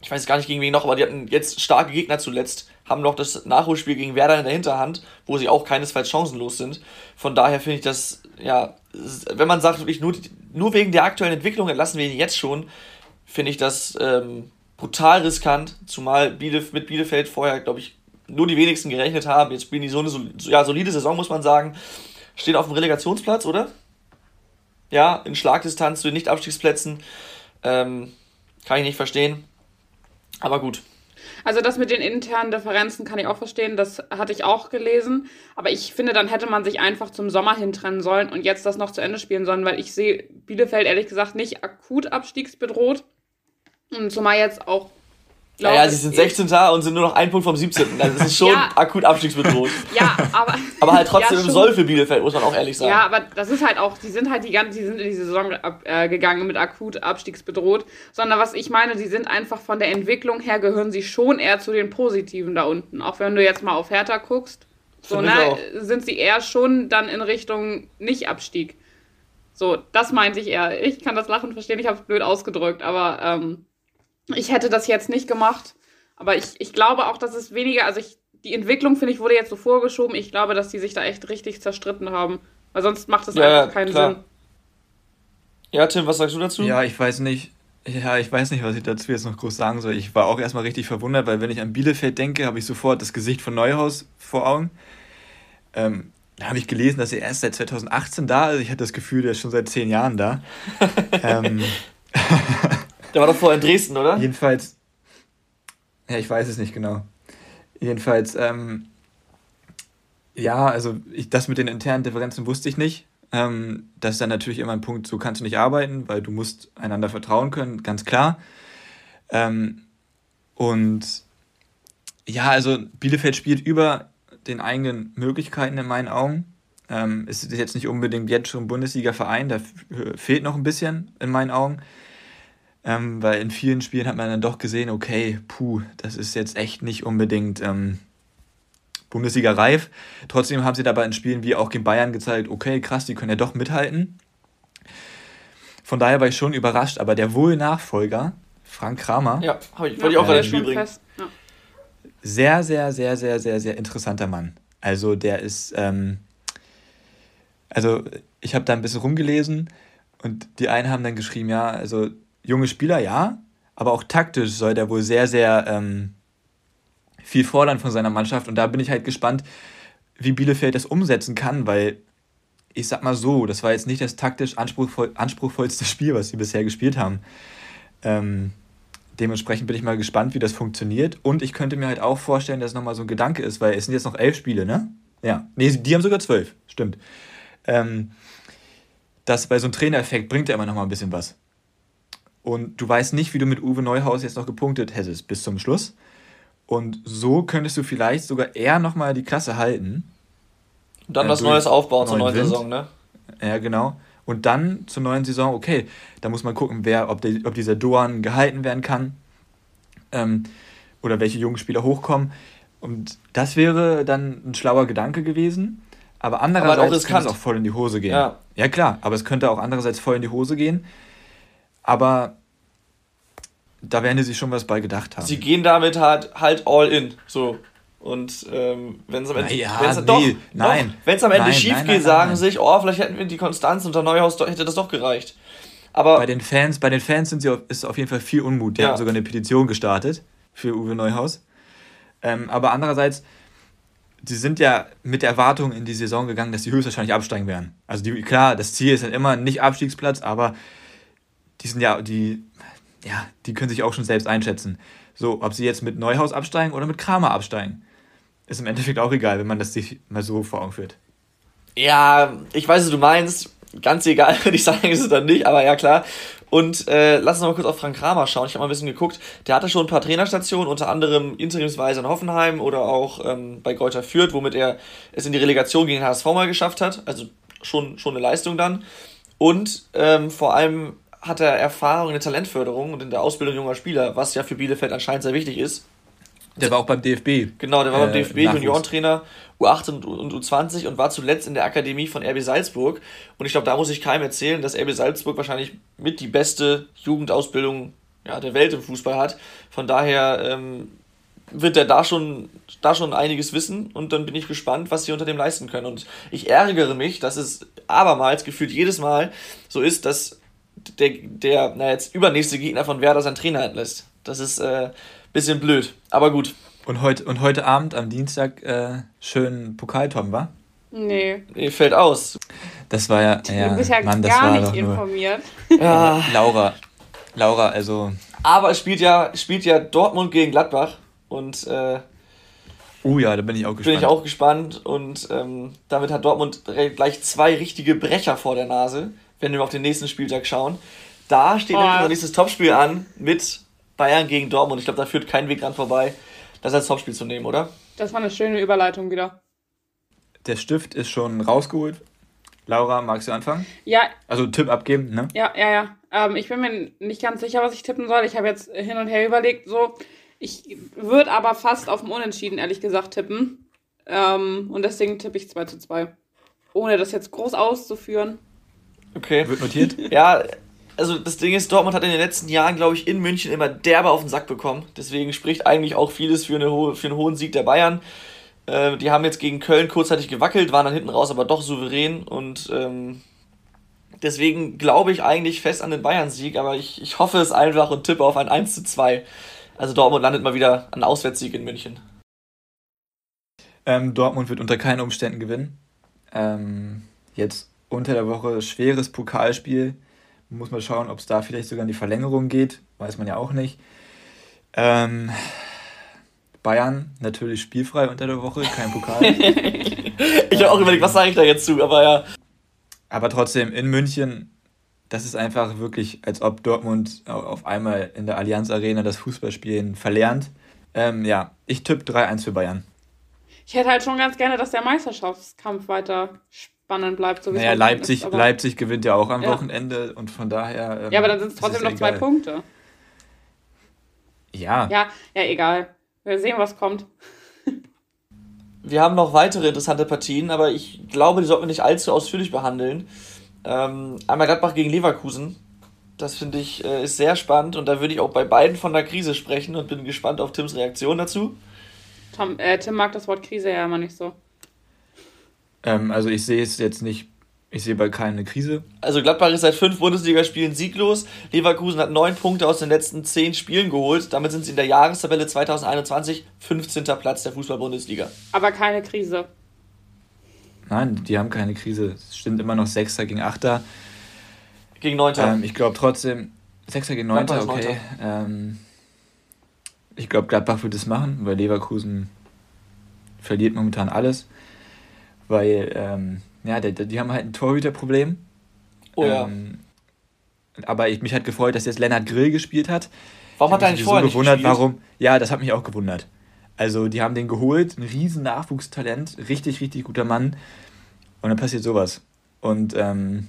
ich weiß gar nicht gegen wen noch, aber die hatten jetzt starke Gegner zuletzt, haben noch das Nachholspiel gegen Werder in der Hinterhand, wo sie auch keinesfalls chancenlos sind. Von daher finde ich das, ja, wenn man sagt, wirklich nur, nur wegen der aktuellen Entwicklung entlassen wir ihn jetzt schon, finde ich das ähm, brutal riskant, zumal Bielef mit Bielefeld vorher, glaube ich, nur die wenigsten gerechnet haben. Jetzt spielen die so eine ja, solide Saison, muss man sagen. Stehen auf dem Relegationsplatz, oder? Ja, in Schlagdistanz zu den Nicht-Abstiegsplätzen. Ähm, kann ich nicht verstehen. Aber gut. Also das mit den internen Differenzen kann ich auch verstehen, das hatte ich auch gelesen. Aber ich finde, dann hätte man sich einfach zum Sommer hin trennen sollen und jetzt das noch zu Ende spielen sollen, weil ich sehe Bielefeld ehrlich gesagt nicht akut abstiegsbedroht. Und zumal jetzt auch Glaube, naja, sie sind 16. und sind nur noch ein Punkt vom 17. Also das ist schon ja. akut abstiegsbedroht. Ja, aber. aber halt trotzdem ja, im Soll für Bielefeld, muss man auch ehrlich sagen. Ja, aber das ist halt auch, die sind halt die ganze, die sind in die Saison ab, äh, gegangen mit akut abstiegsbedroht. Sondern was ich meine, die sind einfach von der Entwicklung her, gehören sie schon eher zu den Positiven da unten. Auch wenn du jetzt mal auf Hertha guckst, so, ne, sind sie eher schon dann in Richtung Nicht-Abstieg. So, das meinte ich eher. Ich kann das Lachen verstehen, ich habe es blöd ausgedrückt, aber. Ähm, ich hätte das jetzt nicht gemacht, aber ich, ich glaube auch, dass es weniger, also ich, die Entwicklung, finde ich, wurde jetzt so vorgeschoben. Ich glaube, dass die sich da echt richtig zerstritten haben, weil sonst macht es ja, einfach keinen klar. Sinn. Ja, Tim, was sagst du dazu? Ja, ich weiß nicht. Ja, ich weiß nicht, was ich dazu jetzt noch groß sagen soll. Ich war auch erstmal richtig verwundert, weil wenn ich an Bielefeld denke, habe ich sofort das Gesicht von Neuhaus vor Augen. Ähm, da habe ich gelesen, dass er erst seit 2018 da ist. Ich hatte das Gefühl, der ist schon seit zehn Jahren da. ähm, Der war doch vorher in Dresden, oder? Jedenfalls. Ja, ich weiß es nicht genau. Jedenfalls, ähm, ja, also ich, das mit den internen Differenzen wusste ich nicht. Ähm, das ist dann natürlich immer ein Punkt, so kannst du nicht arbeiten, weil du musst einander vertrauen können, ganz klar. Ähm, und ja, also Bielefeld spielt über den eigenen Möglichkeiten in meinen Augen. Ähm, ist jetzt nicht unbedingt jetzt schon Bundesliga-Verein, da fehlt noch ein bisschen in meinen Augen. Ähm, weil in vielen Spielen hat man dann doch gesehen, okay, puh, das ist jetzt echt nicht unbedingt ähm, Bundesliga reif. Trotzdem haben sie dabei in Spielen wie auch gegen Bayern gezeigt, okay, krass, die können ja doch mithalten. Von daher war ich schon überrascht, aber der Wohl-Nachfolger, Frank Kramer. Ja, ich, wollte ich auch gerade Spiel bringen. Ja. Sehr, sehr, sehr, sehr, sehr, sehr interessanter Mann. Also der ist, ähm, also ich habe da ein bisschen rumgelesen und die einen haben dann geschrieben, ja, also junge Spieler, ja, aber auch taktisch soll der wohl sehr, sehr ähm, viel fordern von seiner Mannschaft. Und da bin ich halt gespannt, wie Bielefeld das umsetzen kann, weil ich sag mal so, das war jetzt nicht das taktisch anspruchsvoll, anspruchsvollste Spiel, was sie bisher gespielt haben. Ähm, dementsprechend bin ich mal gespannt, wie das funktioniert. Und ich könnte mir halt auch vorstellen, dass es nochmal so ein Gedanke ist, weil es sind jetzt noch elf Spiele, ne? Ja. Nee, die haben sogar zwölf, stimmt. Ähm, dass bei so einem Trainereffekt bringt er immer nochmal ein bisschen was und du weißt nicht, wie du mit Uwe Neuhaus jetzt noch gepunktet hättest bis zum Schluss. Und so könntest du vielleicht sogar eher nochmal die Klasse halten. Und dann äh, was Neues aufbauen zur neuen Wind. Saison, ne? Ja, genau. Und dann zur neuen Saison, okay, da muss man gucken, wer, ob, der, ob dieser Doan gehalten werden kann. Ähm, oder welche jungen Spieler hochkommen. Und das wäre dann ein schlauer Gedanke gewesen. Aber andererseits könnte es auch voll in die Hose gehen. Ja. ja, klar, aber es könnte auch andererseits voll in die Hose gehen. Aber da werden die sich schon was bei gedacht haben. Sie gehen damit halt, halt all in. So. Und ähm, wenn es am Ende, ja, wenn's, nee, doch, nein, wenn es am Ende nein, schief nein, geht, sagen sich, oh, vielleicht hätten wir die Konstanz unter Neuhaus, hätte das doch gereicht. Aber bei den Fans, bei den Fans sind sie auf, ist auf jeden Fall viel Unmut. Die ja. haben sogar eine Petition gestartet für Uwe Neuhaus. Ähm, aber andererseits, sie sind ja mit der Erwartung in die Saison gegangen, dass sie höchstwahrscheinlich absteigen werden. Also die, klar, das Ziel ist dann immer nicht Abstiegsplatz, aber die sind ja, die, ja, die können sich auch schon selbst einschätzen. So, ob sie jetzt mit Neuhaus absteigen oder mit Kramer absteigen, ist im Endeffekt auch egal, wenn man das sich mal so vor Augen führt. Ja, ich weiß, was du meinst. Ganz egal, würde ich sagen, ist es dann nicht, aber ja, klar. Und äh, lass uns noch mal kurz auf Frank Kramer schauen. Ich habe mal ein bisschen geguckt. Der hatte schon ein paar Trainerstationen, unter anderem interimsweise in Hoffenheim oder auch ähm, bei Greuther Fürth, womit er es in die Relegation gegen den HSV mal geschafft hat. Also schon, schon eine Leistung dann. Und ähm, vor allem hat er Erfahrung in der Talentförderung und in der Ausbildung junger Spieler, was ja für Bielefeld anscheinend sehr wichtig ist. Der war auch beim DFB. Genau, der war beim äh, DFB Juniorentrainer U18 und U20 und war zuletzt in der Akademie von RB Salzburg. Und ich glaube, da muss ich keinem erzählen, dass RB Salzburg wahrscheinlich mit die beste Jugendausbildung ja, der Welt im Fußball hat. Von daher ähm, wird er da schon, da schon einiges wissen und dann bin ich gespannt, was sie unter dem leisten können. Und ich ärgere mich, dass es abermals gefühlt jedes Mal so ist, dass der, der na jetzt übernächste Gegner von Werder seinen Trainer entlässt. Das ist äh, bisschen blöd, aber gut. Und heute, und heute Abend am Dienstag äh, schön Pokaltom, war? Nee. Nee, fällt aus. Das war ja. ja du bist ja Mann, gar nicht informiert. Ja. Laura. Laura, also. Aber es spielt ja, spielt ja Dortmund gegen Gladbach und. Äh, Oh ja, da bin ich auch gespannt. Bin ich auch gespannt und ähm, damit hat Dortmund gleich zwei richtige Brecher vor der Nase, wenn wir auf den nächsten Spieltag schauen. Da steht oh. unser nächstes Topspiel an mit Bayern gegen Dortmund. Ich glaube, da führt kein Weg dran vorbei, das als Topspiel zu nehmen, oder? Das war eine schöne Überleitung wieder. Der Stift ist schon rausgeholt. Laura, magst du anfangen? Ja. Also Tipp abgeben, ne? Ja, ja, ja. Ähm, ich bin mir nicht ganz sicher, was ich tippen soll. Ich habe jetzt hin und her überlegt, so. Ich würde aber fast auf dem Unentschieden, ehrlich gesagt, tippen. Ähm, und deswegen tippe ich 2 zu 2. Ohne das jetzt groß auszuführen. Okay. Wird notiert? ja, also das Ding ist, Dortmund hat in den letzten Jahren, glaube ich, in München immer derbe auf den Sack bekommen. Deswegen spricht eigentlich auch vieles für, eine für einen hohen Sieg der Bayern. Äh, die haben jetzt gegen Köln kurzzeitig gewackelt, waren dann hinten raus aber doch souverän und ähm, deswegen glaube ich eigentlich fest an den Bayern-Sieg, aber ich, ich hoffe es einfach und tippe auf ein 1 zu 2. Also Dortmund landet mal wieder ein Auswärtssieg in München. Ähm, Dortmund wird unter keinen Umständen gewinnen. Ähm, jetzt unter der Woche schweres Pokalspiel. Muss man schauen, ob es da vielleicht sogar in die Verlängerung geht. Weiß man ja auch nicht. Ähm, Bayern natürlich spielfrei unter der Woche, kein Pokal. ich habe auch überlegt, was sage ich da jetzt zu, aber ja. Aber trotzdem, in München das ist einfach wirklich, als ob Dortmund auf einmal in der Allianz Arena das Fußballspielen verlernt. Ähm, ja, ich tippe 3-1 für Bayern. Ich hätte halt schon ganz gerne, dass der Meisterschaftskampf weiter spannend bleibt. So naja, Leipzig, ist, Leipzig gewinnt ja auch am ja. Wochenende und von daher. Ähm, ja, aber dann sind es trotzdem noch zwei Punkte. Ja. Ja, ja, egal. Wir sehen, was kommt. Wir haben noch weitere interessante Partien, aber ich glaube, die sollten wir nicht allzu ausführlich behandeln. Ähm, einmal Gladbach gegen Leverkusen. Das finde ich äh, ist sehr spannend und da würde ich auch bei beiden von der Krise sprechen und bin gespannt auf Tims Reaktion dazu. Tom, äh, Tim mag das Wort Krise ja immer nicht so. Ähm, also ich sehe es jetzt nicht, ich sehe bei keine Krise. Also Gladbach ist seit fünf Bundesligaspielen sieglos. Leverkusen hat neun Punkte aus den letzten zehn Spielen geholt. Damit sind sie in der Jahrestabelle 2021 15. Platz der Fußball-Bundesliga. Aber keine Krise. Nein, die haben keine Krise. Es stimmt immer noch Sechster gegen Achter. Gegen Neunter. Ähm, ich glaube trotzdem, Sechster gegen Neunter, okay. Ähm, ich glaube, Gladbach wird es machen, weil Leverkusen verliert momentan alles. Weil, ähm, ja, die, die, haben halt ein Torhüterproblem. Oh ja. Ähm, aber ich, mich hat gefreut, dass jetzt Lennart Grill gespielt hat. Warum hat er eigentlich vorher so gewundert, nicht gespielt? warum? Ja, das hat mich auch gewundert. Also die haben den geholt, ein riesen Nachwuchstalent, richtig, richtig guter Mann. Und dann passiert sowas. Und ähm,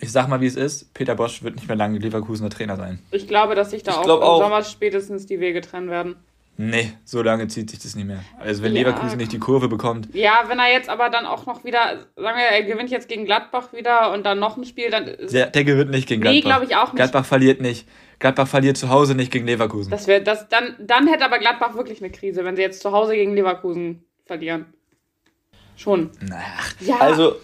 ich sag mal, wie es ist, Peter Bosch wird nicht mehr lange Leverkusener Trainer sein. Ich glaube, dass sich da ich auch im auch. Sommer spätestens die Wege trennen werden. Nee, so lange zieht sich das nicht mehr. Also wenn ja. Leverkusen nicht die Kurve bekommt. Ja, wenn er jetzt aber dann auch noch wieder, sagen wir, er gewinnt jetzt gegen Gladbach wieder und dann noch ein Spiel, dann. Der, der gewinnt nicht gegen Gladbach. Nee, glaube ich auch nicht. Gladbach verliert nicht. Gladbach verliert zu Hause nicht gegen Leverkusen. Das wär, das, dann, dann hätte aber Gladbach wirklich eine Krise, wenn sie jetzt zu Hause gegen Leverkusen verlieren. Schon. Ach, ja. Also,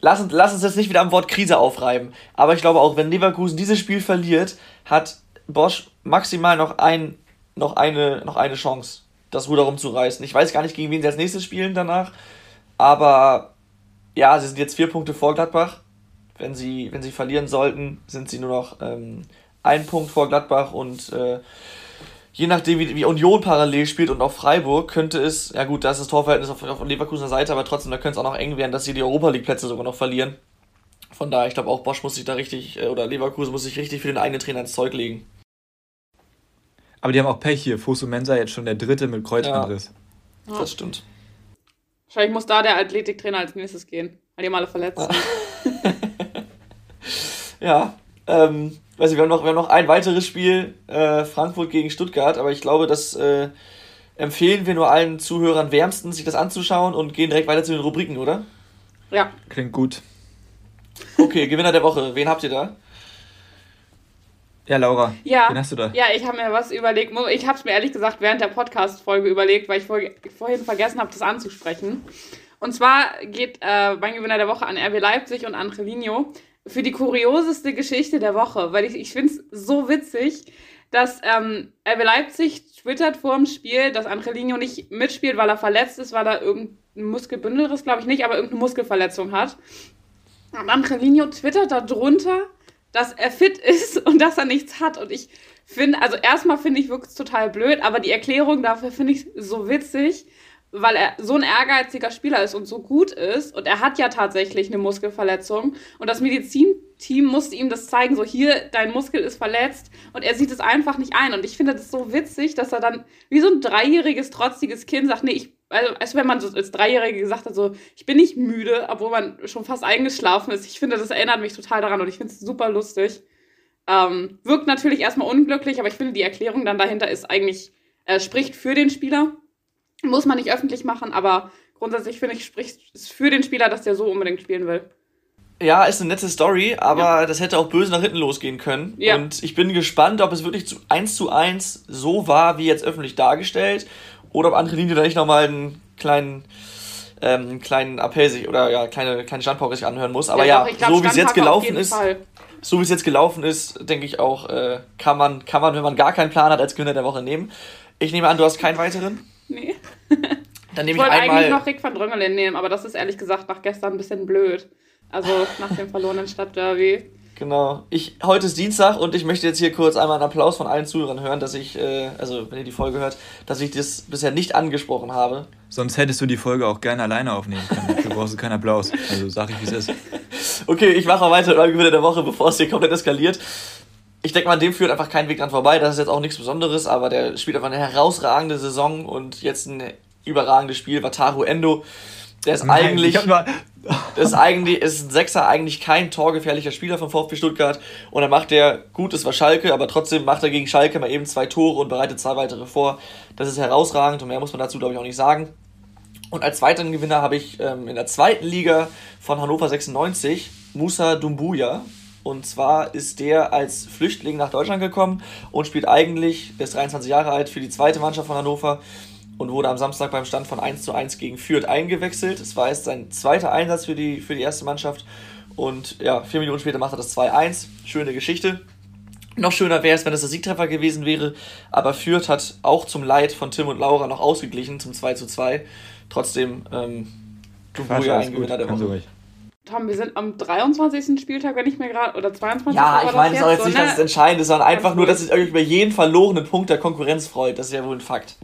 lass uns, lass uns jetzt nicht wieder am Wort Krise aufreiben. Aber ich glaube auch, wenn Leverkusen dieses Spiel verliert, hat Bosch maximal noch, ein, noch, eine, noch eine Chance, das Ruder rumzureißen. Ich weiß gar nicht, gegen wen sie als nächstes spielen danach. Aber ja, sie sind jetzt vier Punkte vor Gladbach. Wenn sie, wenn sie verlieren sollten, sind sie nur noch ähm, ein Punkt vor Gladbach und äh, je nachdem, wie, wie Union parallel spielt und auch Freiburg, könnte es, ja gut, da ist das Torverhältnis auf, auf Leverkusener Seite, aber trotzdem, da könnte es auch noch eng werden, dass sie die Europa League-Plätze sogar noch verlieren. Von daher, ich glaube auch Bosch muss sich da richtig, äh, oder Leverkusen muss sich richtig für den eigenen Trainer ins Zeug legen. Aber die haben auch Pech hier. Fosu Mensa jetzt schon der dritte mit Kreuzbandriss. Ja, das stimmt. Wahrscheinlich muss da der Athletiktrainer als nächstes gehen, weil die haben alle verletzt ja, ähm, weiß ich, wir haben noch, wir haben noch ein weiteres Spiel, äh, Frankfurt gegen Stuttgart, aber ich glaube, das äh, empfehlen wir nur allen Zuhörern wärmstens, sich das anzuschauen und gehen direkt weiter zu den Rubriken, oder? Ja. Klingt gut. Okay, Gewinner der Woche. Wen habt ihr da? Ja, Laura, ja, wen hast du da? Ja, ich habe mir was überlegt. Ich habe es mir ehrlich gesagt während der Podcast-Folge überlegt, weil ich vor, vorhin vergessen habe, das anzusprechen. Und zwar geht äh, mein Gewinner der Woche an RB Leipzig und Angelino für die kurioseste Geschichte der Woche, weil ich, ich finde es so witzig, dass ähm, RB Leipzig twittert vor dem Spiel, dass Angelino nicht mitspielt, weil er verletzt ist, weil er irgendein Muskelbündelriss, glaube ich nicht, aber irgendeine Muskelverletzung hat. Und Angelino twittert darunter, dass er fit ist und dass er nichts hat. Und ich finde, also erstmal finde ich wirklich total blöd, aber die Erklärung dafür finde ich so witzig, weil er so ein ehrgeiziger Spieler ist und so gut ist. Und er hat ja tatsächlich eine Muskelverletzung. Und das Medizinteam musste ihm das zeigen, so hier, dein Muskel ist verletzt. Und er sieht es einfach nicht ein. Und ich finde das so witzig, dass er dann wie so ein dreijähriges, trotziges Kind sagt, nee, ich also, als wenn man so als Dreijährige gesagt hat, so, ich bin nicht müde, obwohl man schon fast eingeschlafen ist. Ich finde, das erinnert mich total daran und ich finde es super lustig. Ähm, wirkt natürlich erstmal unglücklich, aber ich finde, die Erklärung dann dahinter ist eigentlich, äh, spricht für den Spieler. Muss man nicht öffentlich machen, aber grundsätzlich finde ich, spricht es für den Spieler, dass der so unbedingt spielen will. Ja, ist eine nette Story, aber ja. das hätte auch böse nach hinten losgehen können. Ja. Und ich bin gespannt, ob es wirklich zu, eins zu eins so war, wie jetzt öffentlich dargestellt, oder ob andere Linie da nicht nochmal einen kleinen, ähm, kleinen Appell sich oder ja, kleine, kleine Standpauke sich anhören muss. Aber ja, ja glaub, so wie es jetzt gelaufen ist, Fall. so wie es jetzt gelaufen ist, denke ich auch, äh, kann, man, kann man, wenn man gar keinen Plan hat, als Gewinner der Woche nehmen. Ich nehme an, du hast keinen weiteren? Nee. Dann nehme ich, ich wollte eigentlich noch Rick van Dröngelen nehmen, aber das ist ehrlich gesagt nach gestern ein bisschen blöd. Also nach dem verlorenen Stadtderby. Genau. Ich, heute ist Dienstag und ich möchte jetzt hier kurz einmal einen Applaus von allen Zuhörern hören, dass ich, äh, also wenn ihr die Folge hört, dass ich das bisher nicht angesprochen habe. Sonst hättest du die Folge auch gerne alleine aufnehmen können. Dafür brauchst du keinen Applaus. Also sag ich, wie es ist. okay, ich mache weiter mit meinem Gewinner der Woche, bevor es hier komplett eskaliert. Ich denke mal, an dem führt einfach kein Weg dran vorbei. Das ist jetzt auch nichts Besonderes, aber der spielt einfach eine herausragende Saison und jetzt ein überragendes Spiel. Wataru Endo. Der ist Nein, eigentlich. Ist eigentlich ist ein Sechser eigentlich kein torgefährlicher Spieler vom VfB Stuttgart und dann macht er gut, es war Schalke, aber trotzdem macht er gegen Schalke mal eben zwei Tore und bereitet zwei weitere vor. Das ist herausragend und mehr muss man dazu glaube ich auch nicht sagen. Und als weiteren Gewinner habe ich ähm, in der zweiten Liga von Hannover 96 Musa Dumbuya. Und zwar ist der als Flüchtling nach Deutschland gekommen und spielt eigentlich, er ist 23 Jahre alt, für die zweite Mannschaft von Hannover und wurde am Samstag beim Stand von 1 zu 1 gegen Fürth eingewechselt. Es war jetzt sein zweiter Einsatz für die, für die erste Mannschaft. Und ja, vier Minuten später macht er das 2-1. Schöne Geschichte. Noch schöner wäre es, wenn es der Siegtreffer gewesen wäre. Aber Fürth hat auch zum Leid von Tim und Laura noch ausgeglichen zum 2 zu 2. Trotzdem, ähm, Dubuja ein Gewinner der Woche. Tom, wir sind am 23. Spieltag, wenn ich mir gerade, oder 22. Ja, ich meine, es ist auch jetzt so, nicht, dass es entscheidend ist, sondern einfach nur, dass es irgendwie über jeden verlorenen Punkt der Konkurrenz freut. Das ist ja wohl ein Fakt.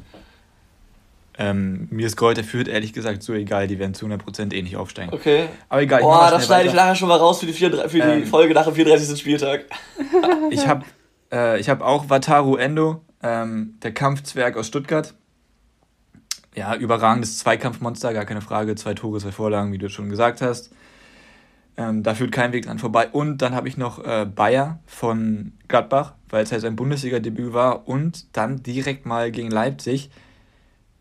Ähm, mir ist Kräuter führt ehrlich gesagt so egal, die werden zu 100% eh nicht aufsteigen. Okay. Aber egal. Boah, das schneide ich nachher schon mal raus für die, vier, für die ähm, Folge nach dem 34. Spieltag. ich habe äh, hab auch Wataru Endo, ähm, der Kampfzwerg aus Stuttgart. Ja, überragendes Zweikampfmonster, gar keine Frage. Zwei Tore, zwei Vorlagen, wie du schon gesagt hast. Ähm, da führt kein Weg dran vorbei. Und dann habe ich noch äh, Bayer von Gladbach, weil es halt sein Bundesliga-Debüt war. Und dann direkt mal gegen Leipzig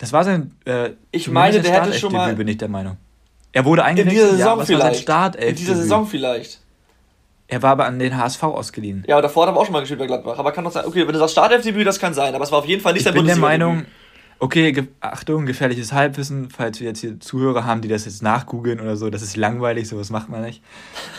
das war sein. Äh, ich meine, der hätte schon mal. bin ich der Meinung. Er wurde eingewechselt. In dieser Saison ja, vielleicht. Start in dieser Saison vielleicht. Er war aber an den HSV ausgeliehen. Ja, aber davor hat er auch schon mal gespielt bei Gladbach. Aber kann doch sein. Okay, wenn du sagst Startelfdebüt, das kann sein. Aber es war auf jeden Fall nicht sein Ich bin der Meinung. Okay, ge Achtung, gefährliches Halbwissen, falls wir jetzt hier Zuhörer haben, die das jetzt nachgoogeln oder so, das ist langweilig, sowas macht man nicht.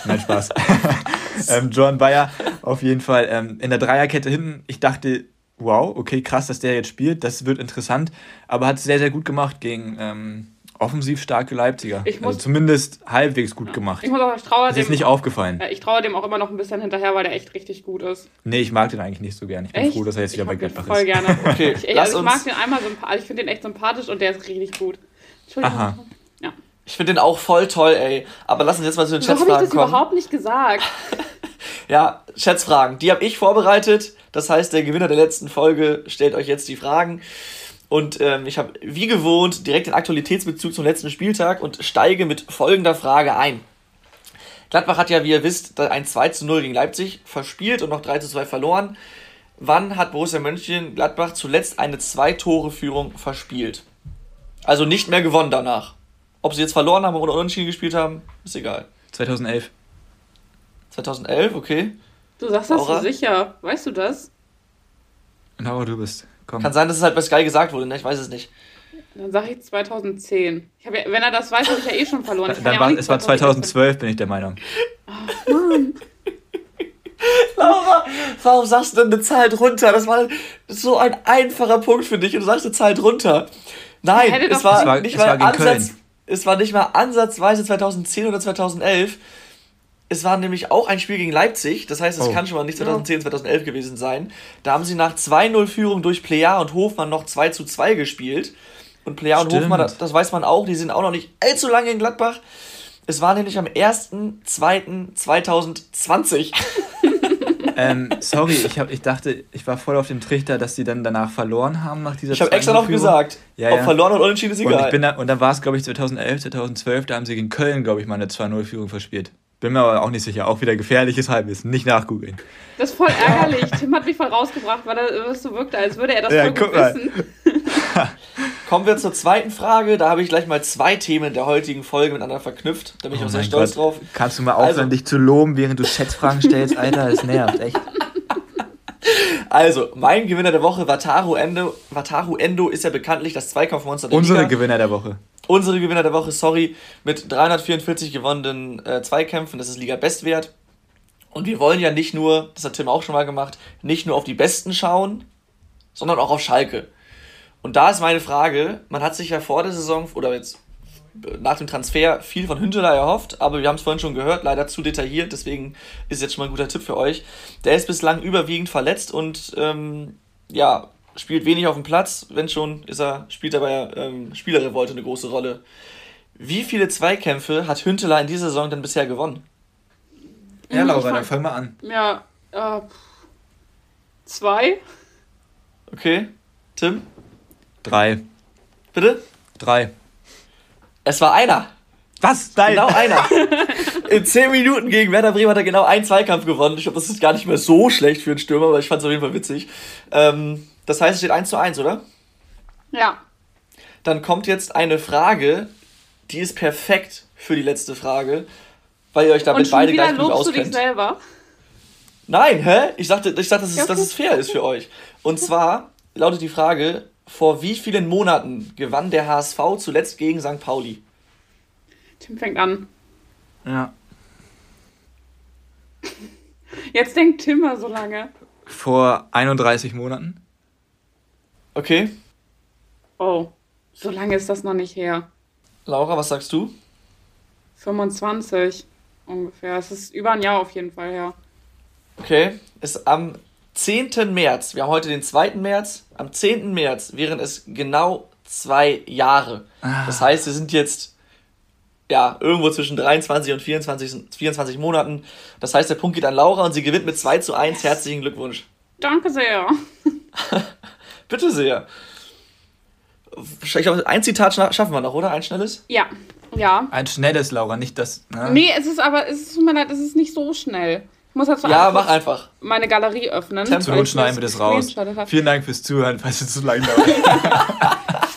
Nein, Spaß. ähm, John Bayer auf jeden Fall ähm, in der Dreierkette hinten. Ich dachte, wow, okay, krass, dass der jetzt spielt, das wird interessant, aber hat es sehr, sehr gut gemacht gegen ähm, offensiv starke Leipziger. Ich also muss, also zumindest halbwegs gut ja. gemacht. Ich muss auch, ich traue das dem, ist nicht aufgefallen. Ich traue dem auch immer noch ein bisschen hinterher, weil der echt richtig gut ist. Nee, ich mag den eigentlich nicht so gern. Ich bin echt? froh, dass er jetzt wieder bei Gladbach ist. Voll gerne. okay, ich, also ich mag den einmal sympathisch, ich finde den echt sympathisch und der ist richtig gut. Entschuldigung. Aha. Ja. Ich finde den auch voll toll, ey. Aber lass uns jetzt mal zu den Chatsfragen kommen. habe ich das kommen. überhaupt nicht gesagt. ja, Chatsfragen. Die habe ich vorbereitet. Das heißt, der Gewinner der letzten Folge stellt euch jetzt die Fragen. Und ähm, ich habe wie gewohnt direkt den Aktualitätsbezug zum letzten Spieltag und steige mit folgender Frage ein. Gladbach hat ja, wie ihr wisst, ein 2 zu 0 gegen Leipzig verspielt und noch 3 zu 2 verloren. Wann hat Borussia Mönchengladbach zuletzt eine Zwei-Tore-Führung verspielt? Also nicht mehr gewonnen danach. Ob sie jetzt verloren haben oder unentschieden gespielt haben, ist egal. 2011. 2011, okay. Du sagst das so sicher. Weißt du das? Laura, du bist. Komm. Kann sein, dass es halt bei Sky gesagt wurde, ne? Ich weiß es nicht. Dann sage ich 2010. Ich ja, wenn er das weiß, habe ich ja eh schon verloren. Dann ja war, es war 2012, bin ich der Meinung. Oh, Mann. Laura, warum sagst du denn eine Zahl drunter? Das war so ein einfacher Punkt für dich und du sagst eine Zahl drunter. Nein, es war, war, nicht mal Ansatz, es war nicht mal ansatzweise 2010 oder 2011. Es war nämlich auch ein Spiel gegen Leipzig, das heißt, es oh. kann schon mal nicht 2010, 2011 gewesen sein. Da haben sie nach 2-0-Führung durch Plea und Hofmann noch 2 zu 2 gespielt. Und Plea und Hofmann, das, das, weiß man auch, die sind auch noch nicht allzu lange in Gladbach. Es war nämlich am 1.2.2020. ähm, sorry, ich, hab, ich dachte, ich war voll auf dem Trichter, dass sie dann danach verloren haben nach dieser Ich habe extra noch gesagt, ja, ob ja. verloren oder unentschieden ist egal. Und, ich bin da, und dann war es, glaube ich, 2011, 2012, da haben sie gegen Köln, glaube ich, mal eine 2-0-Führung verspielt. Bin mir aber auch nicht sicher. Auch wieder gefährliches Halbwissen. Nicht nachgoogeln. Das ist voll ärgerlich. Tim hat mich voll rausgebracht, weil er so wirkte, als würde er das ja, voll gut wissen. Kommen wir zur zweiten Frage. Da habe ich gleich mal zwei Themen der heutigen Folge miteinander verknüpft. Da bin ich oh auch sehr stolz Gott. drauf. Kannst du mal aufhören, also, dich zu loben, während du Schätzfragen stellst? Alter, das nervt, echt. Also, mein Gewinner der Woche, Wataru Endo. Wataru Endo ist ja bekanntlich das Zweikampfmonster der Unsere Liga. Gewinner der Woche unsere Gewinner der Woche, sorry, mit 344 gewonnenen äh, Zweikämpfen, das ist Liga-Bestwert. Und wir wollen ja nicht nur, das hat Tim auch schon mal gemacht, nicht nur auf die Besten schauen, sondern auch auf Schalke. Und da ist meine Frage, man hat sich ja vor der Saison oder jetzt nach dem Transfer viel von Hünteler erhofft, aber wir haben es vorhin schon gehört, leider zu detailliert, deswegen ist jetzt schon mal ein guter Tipp für euch. Der ist bislang überwiegend verletzt und ähm, ja, spielt wenig auf dem Platz, wenn schon, ist er, spielt er bei ähm, Spielerrevolte eine große Rolle. Wie viele Zweikämpfe hat Hünteler in dieser Saison denn bisher gewonnen? Ja, Laura, dann fang mal an. Ja, äh, zwei. Okay. Tim? Drei. Bitte? Drei. Es war einer. Was? Nein. Genau einer. In zehn Minuten gegen Werder Bremen hat er genau einen Zweikampf gewonnen. Ich glaube, das ist gar nicht mehr so schlecht für einen Stürmer, aber ich fand es auf jeden Fall witzig. Ähm, das heißt, es steht 1 zu 1, oder? Ja. Dann kommt jetzt eine Frage, die ist perfekt für die letzte Frage, weil ihr euch damit beide gleich gut auskennt. Du dich selber? Nein, hä? Ich dachte, ich dachte dass, es, dass es fair ist für euch. Und zwar lautet die Frage, vor wie vielen Monaten gewann der HSV zuletzt gegen St. Pauli? Tim fängt an. Ja. Jetzt denkt Tim mal so lange. Vor 31 Monaten. Okay. Oh, so lange ist das noch nicht her. Laura, was sagst du? 25 ungefähr. Es ist über ein Jahr auf jeden Fall her. Okay, ist am 10. März, wir haben heute den 2. März, am 10. März wären es genau zwei Jahre. Ah. Das heißt, wir sind jetzt ja irgendwo zwischen 23 und 24, 24 Monaten. Das heißt, der Punkt geht an Laura und sie gewinnt mit 2 zu 1. Herzlichen Glückwunsch. Danke sehr. Bitte sehr. Ich glaube, ein Zitat schaffen wir noch, oder? Ein schnelles? Ja. Ja. Ein schnelles, Laura, nicht das. Ne? Nee, es ist aber, es tut mir leid, es ist nicht so schnell. Ich muss dazu ja, mach einfach. meine Galerie öffnen. Not schneiden wir das raus. Vielen Dank fürs Zuhören, falls es zu lang dauert.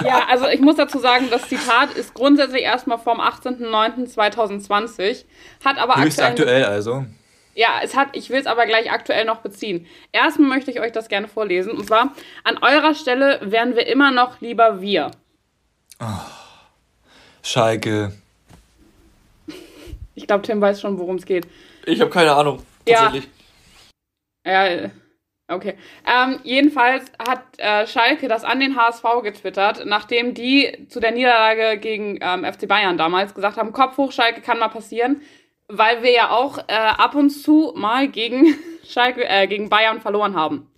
ja, also ich muss dazu sagen, das Zitat ist grundsätzlich erstmal vom 18.09.2020, hat aber Höchst aktuell, aktuell also. Ja, es hat, ich will es aber gleich aktuell noch beziehen. Erstmal möchte ich euch das gerne vorlesen. Und zwar, an eurer Stelle wären wir immer noch lieber wir. Oh, Schalke. Ich glaube, Tim weiß schon, worum es geht. Ich habe keine Ahnung, tatsächlich. Ja, ja okay. Ähm, jedenfalls hat äh, Schalke das an den HSV getwittert, nachdem die zu der Niederlage gegen ähm, FC Bayern damals gesagt haben, Kopf hoch, Schalke kann mal passieren weil wir ja auch äh, ab und zu mal gegen Schalke, äh, gegen Bayern verloren haben.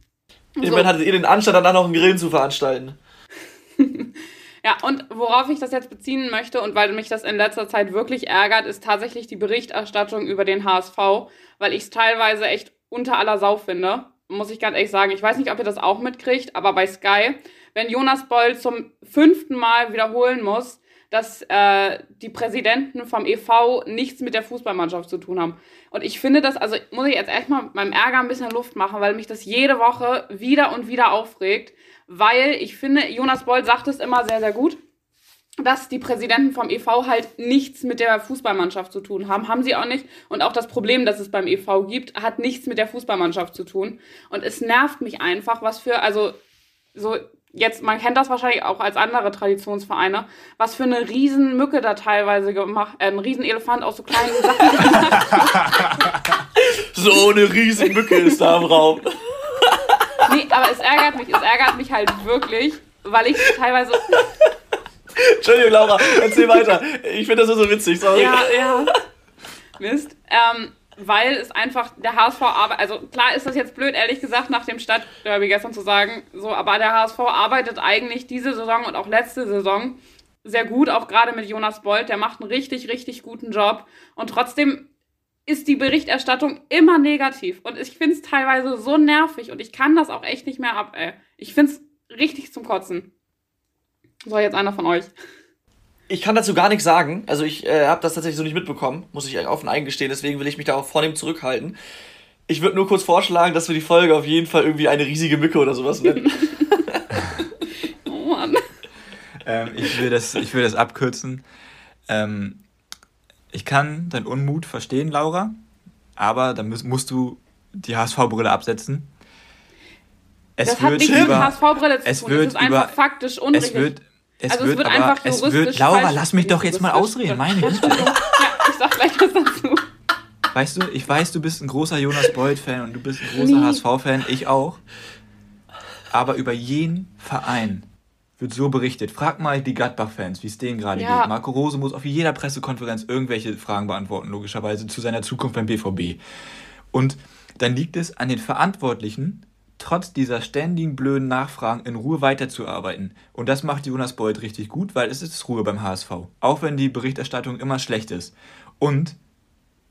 Immerhin so. hattet ihr den Anstand, danach noch einen Grillen zu veranstalten. ja, und worauf ich das jetzt beziehen möchte und weil mich das in letzter Zeit wirklich ärgert, ist tatsächlich die Berichterstattung über den HSV, weil ich es teilweise echt unter aller Sau finde. Muss ich ganz ehrlich sagen. Ich weiß nicht, ob ihr das auch mitkriegt, aber bei Sky, wenn Jonas Boll zum fünften Mal wiederholen muss, dass äh, die Präsidenten vom EV nichts mit der Fußballmannschaft zu tun haben. Und ich finde das, also muss ich jetzt echt mal meinem Ärger ein bisschen Luft machen, weil mich das jede Woche wieder und wieder aufregt, weil ich finde, Jonas Boll sagt es immer sehr, sehr gut. dass die Präsidenten vom EV halt nichts mit der Fußballmannschaft zu tun haben. Haben sie auch nicht. Und auch das Problem, das es beim EV gibt, hat nichts mit der Fußballmannschaft zu tun. Und es nervt mich einfach, was für, also so jetzt, man kennt das wahrscheinlich auch als andere Traditionsvereine, was für eine Riesenmücke da teilweise gemacht, äh, ein Riesenelefant aus so kleinen Sachen So eine Riesenmücke ist da im Raum. nee, aber es ärgert mich, es ärgert mich halt wirklich, weil ich teilweise Entschuldigung, Laura, erzähl weiter. Ich finde das so witzig, sorry. Ja, ja. Mist. Ähm, weil es einfach der HSV arbeitet, also klar ist das jetzt blöd, ehrlich gesagt, nach dem Stadtderby gestern zu sagen, so, aber der HSV arbeitet eigentlich diese Saison und auch letzte Saison sehr gut, auch gerade mit Jonas Bolt, der macht einen richtig, richtig guten Job und trotzdem ist die Berichterstattung immer negativ und ich finde es teilweise so nervig und ich kann das auch echt nicht mehr ab, ey. Ich finde es richtig zum Kotzen. So, jetzt einer von euch. Ich kann dazu gar nichts sagen. Also ich äh, habe das tatsächlich so nicht mitbekommen, muss ich offen eingestehen. Deswegen will ich mich da auch vornehm zurückhalten. Ich würde nur kurz vorschlagen, dass wir die Folge auf jeden Fall irgendwie eine riesige Mücke oder sowas nennen. oh Mann. Ähm, ich, will das, ich will das abkürzen. Ähm, ich kann deinen Unmut verstehen, Laura, aber dann musst, musst du die HSV-Brille absetzen. Es das wird hat nichts mit HSV-Brille zu tun. Es ist über, einfach faktisch unrichtig. Es wird, es also wird, es wird aber, einfach juristisch es wird, Laura, lass mich doch jetzt mal ausreden, meine Güte. ja, ich sag gleich was dazu. Weißt du, ich weiß, du bist ein großer Jonas Beuth-Fan und du bist ein großer HSV-Fan, ich auch. Aber über jeden Verein wird so berichtet. Frag mal die Gladbach-Fans, wie es denen gerade ja. geht. Marco Rose muss auf jeder Pressekonferenz irgendwelche Fragen beantworten, logischerweise, zu seiner Zukunft beim BVB. Und dann liegt es an den Verantwortlichen, trotz dieser ständigen blöden Nachfragen in Ruhe weiterzuarbeiten. Und das macht Jonas Beuth richtig gut, weil es ist Ruhe beim HSV. Auch wenn die Berichterstattung immer schlecht ist. Und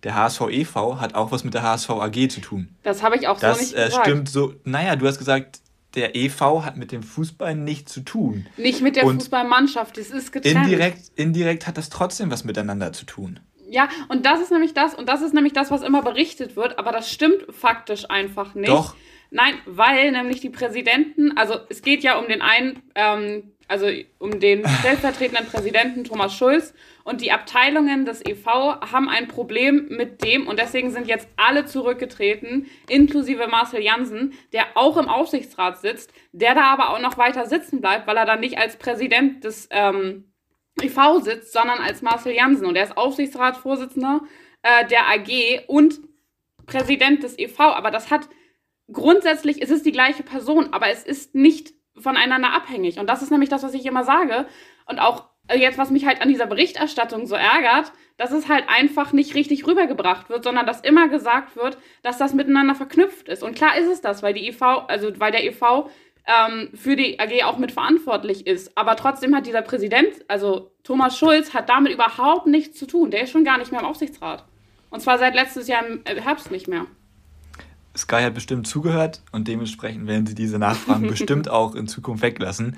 der HSV e.V. hat auch was mit der HSV AG zu tun. Das habe ich auch das, so nicht gesagt. Das äh, stimmt so. Naja, du hast gesagt, der e.V. hat mit dem Fußball nichts zu tun. Nicht mit der und Fußballmannschaft, es ist getrennt. Indirekt, indirekt hat das trotzdem was miteinander zu tun. Ja, und das ist nämlich das, und das ist nämlich das, was immer berichtet wird, aber das stimmt faktisch einfach nicht. Doch, Nein, weil nämlich die Präsidenten, also es geht ja um den einen, ähm, also um den stellvertretenden Präsidenten Thomas Schulz. Und die Abteilungen des EV haben ein Problem mit dem und deswegen sind jetzt alle zurückgetreten, inklusive Marcel Jansen, der auch im Aufsichtsrat sitzt, der da aber auch noch weiter sitzen bleibt, weil er dann nicht als Präsident des ähm, EV sitzt, sondern als Marcel Jansen. Und er ist Aufsichtsratsvorsitzender äh, der AG und Präsident des EV, aber das hat grundsätzlich ist es die gleiche Person, aber es ist nicht voneinander abhängig. Und das ist nämlich das, was ich immer sage. Und auch äh, jetzt, was mich halt an dieser Berichterstattung so ärgert, dass es halt einfach nicht richtig rübergebracht wird, sondern dass immer gesagt wird, dass das miteinander verknüpft ist. Und klar ist es das, weil die EV, also weil der EV ähm, für die AG auch mitverantwortlich ist. Aber trotzdem hat dieser Präsident, also Thomas Schulz, hat damit überhaupt nichts zu tun. Der ist schon gar nicht mehr im Aufsichtsrat. Und zwar seit letztes Jahr im Herbst nicht mehr. Sky hat bestimmt zugehört und dementsprechend werden sie diese Nachfragen bestimmt auch in Zukunft weglassen.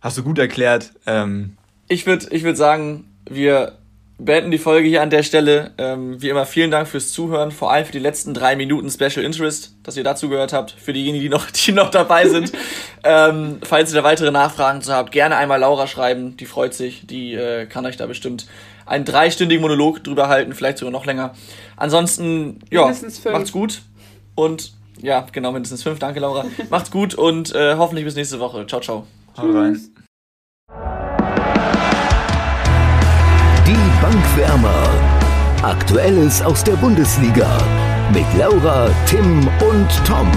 Hast du gut erklärt. Ähm ich würde ich würd sagen, wir beenden die Folge hier an der Stelle. Ähm, wie immer, vielen Dank fürs Zuhören, vor allem für die letzten drei Minuten Special Interest, dass ihr dazu gehört habt. Für diejenigen, die noch, die noch dabei sind. ähm, falls ihr da weitere Nachfragen zu habt, gerne einmal Laura schreiben. Die freut sich. Die äh, kann euch da bestimmt einen dreistündigen Monolog drüber halten, vielleicht sogar noch länger. Ansonsten, ja, macht's gut. Und ja, genau, mindestens fünf. Danke, Laura. Macht's gut und äh, hoffentlich bis nächste Woche. Ciao, ciao. Hau rein. Die Bankwärmer. Aktuelles aus der Bundesliga. Mit Laura, Tim und Tom.